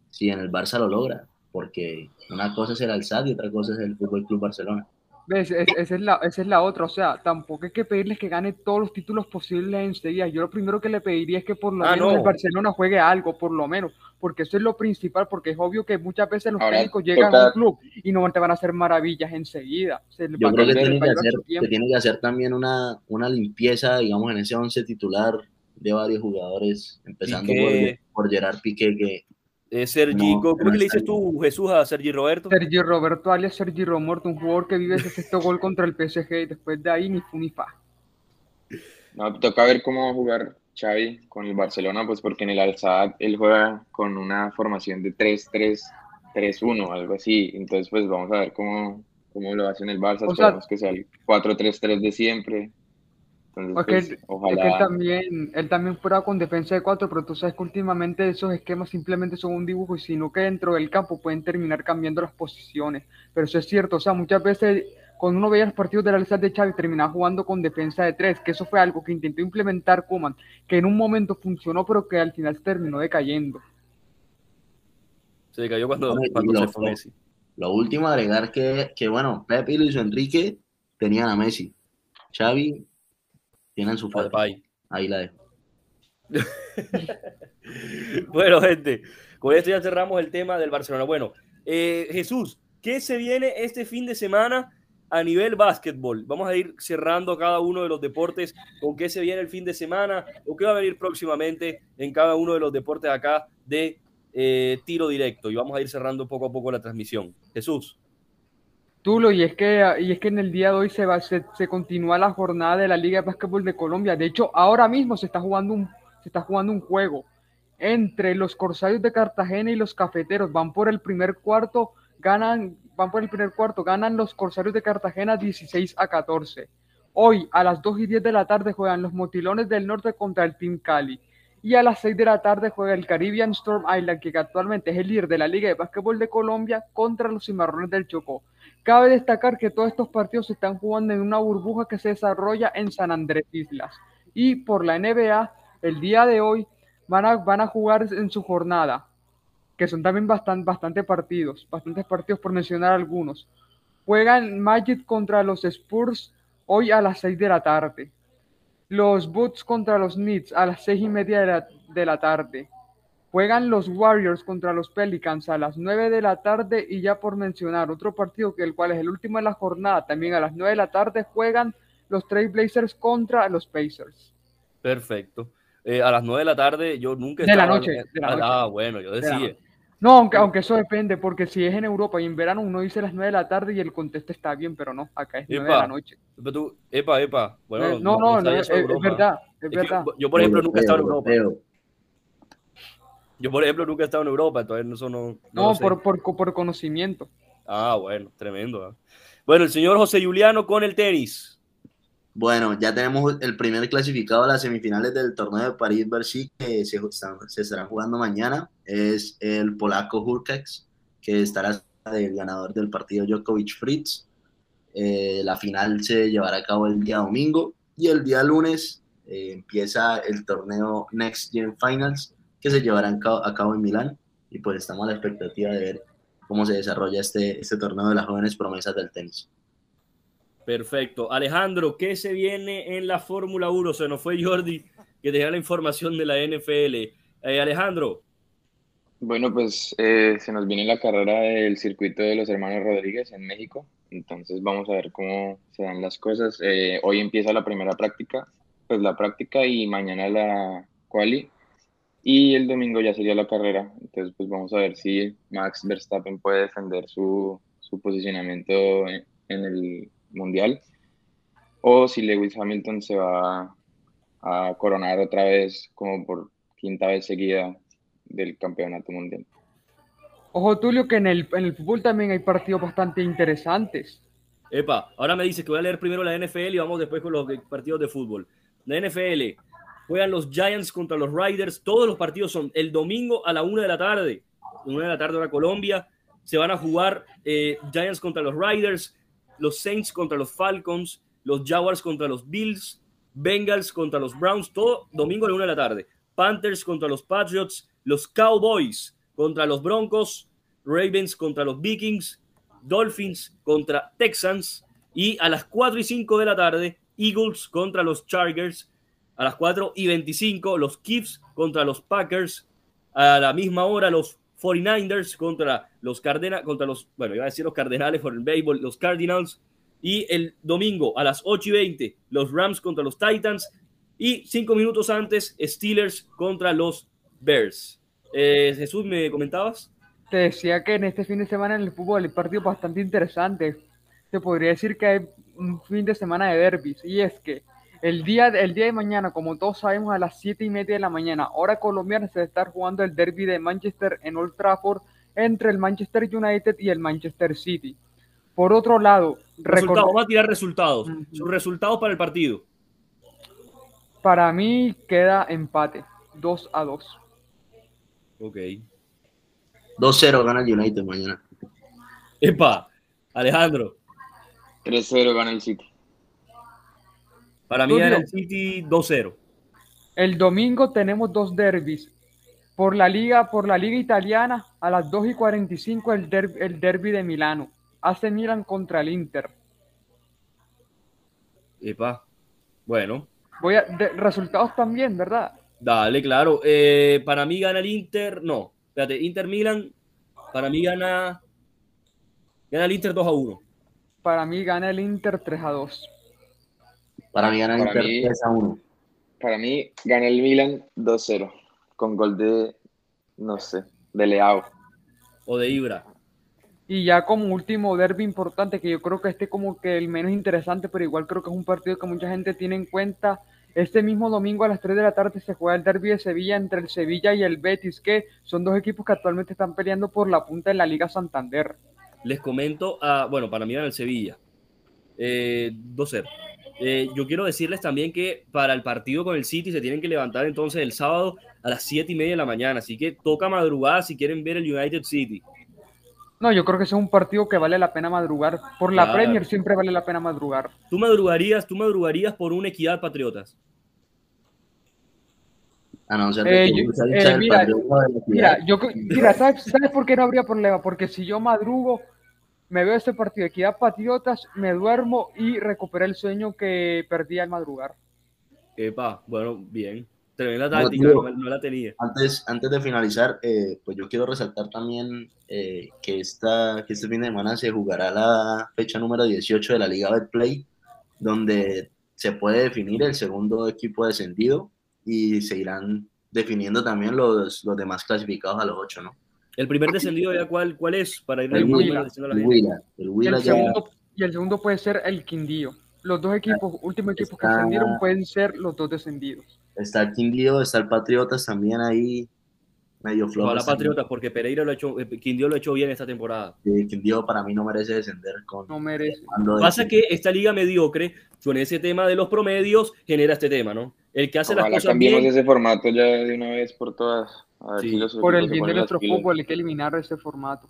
si en el Barça lo logra, porque una cosa es el Alsat y otra cosa es el Fútbol Club Barcelona. ¿Ves? esa, es la, esa es la otra, o sea, tampoco hay que pedirles que gane todos los títulos posibles enseguida. Yo lo primero que le pediría es que por lo ah, menos no. el Barcelona juegue algo, por lo menos, porque eso es lo principal, porque es obvio que muchas veces los Ahora, técnicos llegan toca... a un club y no te van a hacer maravillas enseguida. Se Yo creo que tiene que, hacer, que tiene que hacer también una, una limpieza, digamos, en ese once titular de varios jugadores, empezando por, por Gerard Piqué, que eh, Sergi, no, ¿cómo le dices tú, Jesús, a Sergi Roberto? Sergi Roberto, alias Sergi Romorto, un jugador que vive ese sexto gol contra el PSG y después de ahí ni fu ni fa. No, toca ver cómo va a jugar Xavi con el Barcelona, pues porque en el Alzad él juega con una formación de 3-3-3-1, algo así. Entonces, pues vamos a ver cómo, cómo lo hace en el Barça. O Esperamos sea, que sea el 4-3-3 de siempre. Entonces, es, que, pues, ojalá... es que él también, él también fuera con defensa de cuatro, pero tú sabes que últimamente esos esquemas simplemente son un dibujo y sino que dentro del campo pueden terminar cambiando las posiciones. Pero eso es cierto, o sea, muchas veces cuando uno veía los partidos de la Liga de Xavi terminaba jugando con defensa de tres, que eso fue algo que intentó implementar Koeman, que en un momento funcionó, pero que al final se terminó decayendo. Se decayó cuando, cuando lo, se fue Messi. Lo último, agregar que, que, bueno, Pepe y Luis Enrique tenían a Messi. Xavi tienen su falta. Ahí la dejo. bueno, gente, con esto ya cerramos el tema del Barcelona. Bueno, eh, Jesús, ¿qué se viene este fin de semana a nivel básquetbol? Vamos a ir cerrando cada uno de los deportes con qué se viene el fin de semana o qué va a venir próximamente en cada uno de los deportes acá de eh, tiro directo. Y vamos a ir cerrando poco a poco la transmisión. Jesús. Y es que, y es que en el día de hoy se, va, se, se continúa la jornada de la Liga de Básquetbol de Colombia. De hecho, ahora mismo se está jugando un, se está jugando un juego entre los Corsarios de Cartagena y los Cafeteros. Van por el primer cuarto, ganan, van por el primer cuarto, ganan los Corsarios de Cartagena 16 a 14. Hoy a las 2 y 10 de la tarde juegan los Motilones del Norte contra el Team Cali. Y a las 6 de la tarde juega el Caribbean Storm Island, que actualmente es el líder de la Liga de Básquetbol de Colombia, contra los Cimarrones del Chocó. Cabe destacar que todos estos partidos se están jugando en una burbuja que se desarrolla en San Andrés Islas. Y por la NBA, el día de hoy van a, van a jugar en su jornada, que son también bastante, partidos, bastantes partidos por mencionar algunos. Juegan Magic contra los Spurs hoy a las 6 de la tarde. Los Boots contra los Knicks a las 6 y media de la, de la tarde. Juegan los Warriors contra los Pelicans a las 9 de la tarde y ya por mencionar otro partido que el cual es el último de la jornada, también a las 9 de la tarde juegan los Trailblazers contra los Pacers. Perfecto. Eh, a las 9 de la tarde yo nunca De la noche, de la Ah, noche. Ah, bueno, yo De decía. No, aunque, aunque eso depende, porque si es en Europa y en verano uno dice las 9 de la tarde y el contexto está bien, pero no, acá es 9 de la noche. Pero tú- epa, epa. Bueno, Eh, no, no, no, sabía es, verdad, es Es que verdad. yo, por ejemplo, nunca he estado en Europa. Europeo. Yo, por ejemplo, nunca he estado en Europa, entonces eso no. no No, lo sé. por, por, por conocimiento. Ah, bueno, tremendo. ¿ah? Bueno, el señor José Juliano con el tenis. Bueno, ya tenemos el primer clasificado a las semifinales del torneo de París-Bercy que se, están- se estarán jugando mañana. Es el polaco Hurkacz, que estará del ganador del partido Djokovic-Fritz. Eh, la final se llevará a cabo el día domingo y el día lunes eh, empieza el torneo Next Gen Finals que se llevará a cabo, en Milán y pues estamos a la expectativa de ver cómo se desarrolla este, este torneo de las jóvenes promesas del tenis. Perfecto. Alejandro, ¿qué se viene en la Fórmula 1? Se nos fue Jordi, que tenía la información de la NFL. Eh, Alejandro, Bueno, pues eh, se nos viene la carrera del circuito de los hermanos Rodríguez en México, entonces vamos a ver cómo se dan las cosas. Eh, hoy empieza la primera práctica, pues la práctica y mañana la quali y el domingo ya sería la carrera, entonces pues vamos a ver si Max Verstappen puede defender su, su posicionamiento en, en el mundial o si Lewis Hamilton se va a coronar otra vez como por quinta vez seguida del campeonato mundial. Ojo, Tulio, que en el, en el fútbol también hay partidos bastante interesantes. epa, ahora me dice que voy a leer primero la NFL y vamos después con los partidos de fútbol. La NFL, juegan los Giants contra los Riders. Todos los partidos son el domingo a la una de la tarde. Una de la tarde hora Colombia. Se van a jugar eh, Giants contra los Riders, los Saints contra los Falcons, los Jaguars contra los Bills, Bengals contra los Browns, todo domingo a la una de la tarde. Panthers contra los Patriots, los Cowboys contra los Broncos, Ravens contra los Vikings, Dolphins contra Texans y a las 4 y 5 de la tarde, Eagles contra los Chargers. A las 4 y 25, los Chiefs contra los Packers. A la misma hora, los 49ers contra los Cardenales, contra los, bueno, iba a decir los Cardenales por el béisbol, los Cardinals. Y el domingo a las 8 y 20, los Rams contra los Titans. Y cinco minutos antes, Steelers contra los Bears. Eh, Jesús, ¿me comentabas? Te decía que en este fin de semana en el fútbol hay partidos bastante interesantes. Se podría decir que hay un fin de semana de derbis. Y es que el día, el día de mañana, como todos sabemos, a las 7 y media de la mañana, hora colombiana, se va a estar jugando el derby de Manchester en Old Trafford entre el Manchester United y el Manchester City. Por otro lado, recordar, vamos a tirar resultados. Ujú. Sus resultados para el partido. para mí queda empate, 2 a 2. Ok. 2-0 gana el United mañana. Epa, Alejandro. 3-0 gana el City. Para mí era el City 2-0. El domingo tenemos dos derbis. Por la liga, por la liga italiana, a las 2 y 45 el, der- el derby de Milano. AC Milan contra el Inter. Epa. Bueno, Voy a, de- resultados también, ¿verdad? Dale, claro. Eh, para mí gana el Inter. No, espérate, Inter Milan. Para mí gana. Gana el Inter 2 a 1. Para mí gana el Inter 3 a 2. Para mí gana el Inter mí- 3 a 1. Para mí gana el Milan 2-0 con gol de, no sé, de Leao. O de Ibra. Y ya como último derby importante, que yo creo que este como que el menos interesante, pero igual creo que es un partido que mucha gente tiene en cuenta. Este mismo domingo a las 3 de la tarde se juega el derby de Sevilla entre el Sevilla y el Betis, que son dos equipos que actualmente están peleando por la punta en la Liga Santander. Les comento, a, bueno, para mí gana el Sevilla. Eh, 2-0. Eh, yo quiero decirles también que para el partido con el City se tienen que levantar entonces el sábado a las 7 y media de la mañana. Así que toca madrugada si quieren ver el United City. No, yo creo que ese es un partido que vale la pena madrugar. Por la Claro. Premier siempre vale la pena madrugar. ¿Tú madrugarías, tú madrugarías por una equidad patriotas? A no Eh, yo- uno sea eh, hincha del mira, Patriota de la Mira, yo, mira ¿sabes, ¿sabes por qué no habría problema? Porque si yo madrugo, me veo ese partido de Equidad Patriotas, me duermo y recuperé el sueño que perdí al madrugar. Epa, bueno, bien. Tremenda táctica, no, no la tenía. Antes, antes de finalizar, eh, pues yo quiero resaltar también eh, que, esta, que este fin de semana se jugará la fecha número 18 de la Liga Betplay, donde se puede definir el segundo equipo descendido y se irán definiendo también los, los demás clasificados a los ocho, ¿no? El primer descendido ya cuál, cuál es para ir El Huila. diciendo a la El. Huila, Y el, ya segundo, y el segundo puede ser el Quindío. Los dos equipos, últimos equipos que Está- ascendieron pueden ser los dos descendidos. está el Quindío, está el Patriotas también ahí, medio flojo. Está- Patriotas, porque Pereira lo ha hecho, eh, Quindío lo ha hecho bien esta temporada. El Quindío para mí no merece descender con... No merece. de- Pasa que esta liga mediocre, con ese tema de los promedios, genera este tema, ¿no? El que hace las Ojalá cosas cambiemos bien, ese formato ya de una vez por todas. Sí. si los Por el bien de nuestro fútbol hay que eliminar ese formato.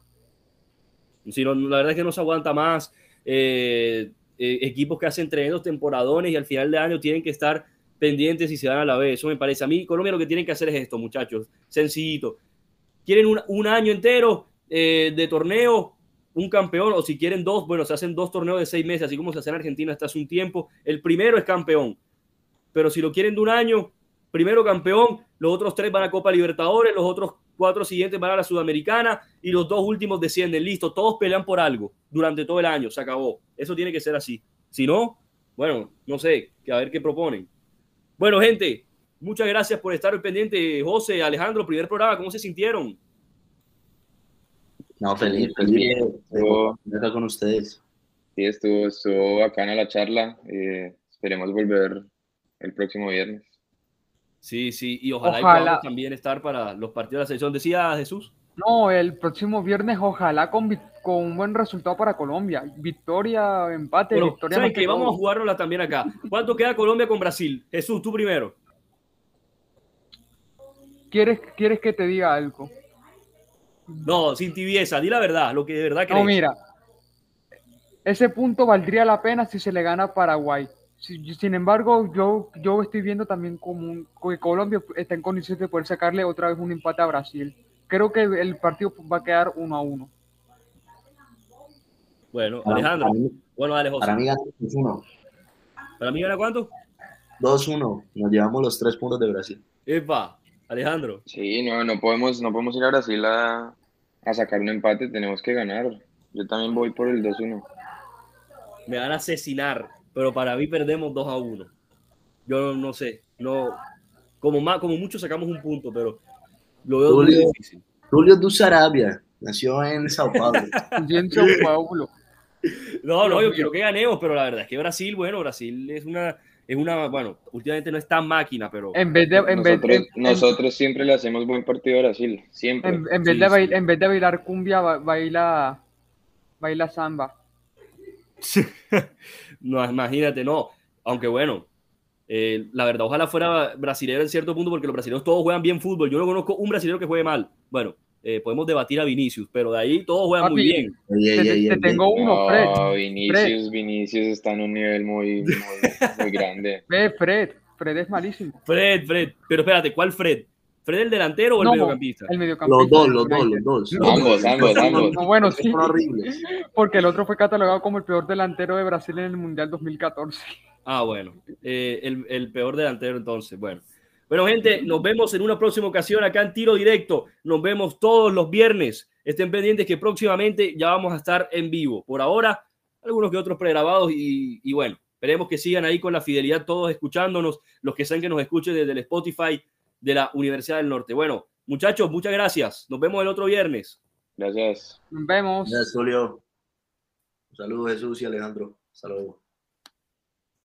no, la verdad es que no se aguanta más. eh, eh, equipos que hacen tremendos temporadones y al final de año tienen que estar pendientes y se dan a la vez. Eso me parece. A mí, Colombia lo que tienen que hacer es esto, muchachos. Sencillito. Quieren un, un año entero eh, de torneo, un campeón, o si quieren dos, bueno, se hacen dos torneos de seis meses, así como se hace en Argentina hasta hace un tiempo. El primero es campeón. Pero si lo quieren de un año, primero campeón, los otros tres van a Copa Libertadores, los otros cuatro siguientes van a la Sudamericana y los dos últimos descienden. Listo, todos pelean por algo durante todo el año, se acabó. Eso tiene que ser así. Si no, bueno, no sé, que a ver qué proponen. Bueno, gente, muchas gracias por estar pendiente. José, Alejandro, primer programa, ¿cómo se sintieron? No, feliz, feliz estar con ustedes. Sí, estuvo, estuvo bacana la charla. eh, esperemos volver el próximo viernes. Sí, sí, y ojalá, y podamos también estar para los partidos de la selección. Decía Jesús. No, el próximo viernes ojalá con, con un buen resultado para Colombia. Victoria, empate, Bueno, victoria. ¿saben que? Vamos a jugárnosla también acá. ¿Cuánto queda Colombia con Brasil? Jesús, tú primero. ¿Quieres, ¿Quieres que te diga algo? No, sin tibieza, di la verdad, lo que de verdad crees. No, mira. Ese punto valdría la pena si se le gana a Paraguay. Si- sin embargo, yo, yo estoy viendo también como un- que Colombia está en condiciones de poder sacarle otra vez un empate a Brasil. Creo que el partido va a quedar uno a uno. Bueno, Para- Alejandro. para mí- Bueno, dale, José. Para mí gana 2-1. ¿Para mí gana cuánto? 2-1. Nos llevamos los tres puntos de Brasil. Epa, Alejandro. Sí, no, no podemos, no podemos ir a Brasil a, a sacar un empate, tenemos que ganar. Yo también voy por el 2-1. Me van a asesinar, pero para mí perdemos 2 a 1. Yo no, no sé, no, como, más, como mucho sacamos un punto, pero lo veo muy Julio. difícil. Julio Duzarabia nació en Sao Paulo. En Sao Paulo. No, no, yo quiero que ganemos, pero la verdad es que Brasil, bueno, Brasil es una, es una, bueno, últimamente no es tan máquina, pero En vez de, en vez, nosotros, en- en- nosotros siempre le hacemos buen partido a Brasil, siempre. en- en vez Sí, de sí. bail- en vez de bailar cumbia, ba- baila, baila samba. no, imagínate, no, aunque bueno, eh, la verdad, ojalá fuera brasilero en cierto punto, porque los brasileños todos juegan bien fútbol. Yo no conozco un brasileño que juegue mal. Bueno, eh, podemos debatir a Vinicius, pero de ahí todos juegan muy bien. Te, tengo uno, Fred. No, Vinicius, Vinicius está en un nivel muy, muy, muy grande. Ve, Fred. Fred es malísimo. Fred, Fred, pero espérate, ¿cuál Fred? ¿Fred el delantero o el No, mediocampista? El mediocampista. Los dos, los dos, los dos. Ambos, ambos, ambos. No, bueno, sí, Son horribles. porque el otro fue catalogado como el peor delantero de Brasil en el Mundial 2014. Ah, bueno, eh, el, el peor delantero entonces, bueno. Bueno, gente, nos vemos en una próxima ocasión acá en Tiro Directo. Nos vemos todos los viernes. Estén pendientes que próximamente ya vamos a estar en vivo. Por ahora, algunos que otros pregrabados y, y bueno, esperemos que sigan ahí con la fidelidad todos escuchándonos, los que sean que nos escuchen desde el Spotify de la Universidad del Norte. Bueno, muchachos, muchas gracias. Nos vemos el otro viernes. Gracias. Nos vemos. Gracias, Julio. Un saludo, Jesús y Alejandro. Hasta luego.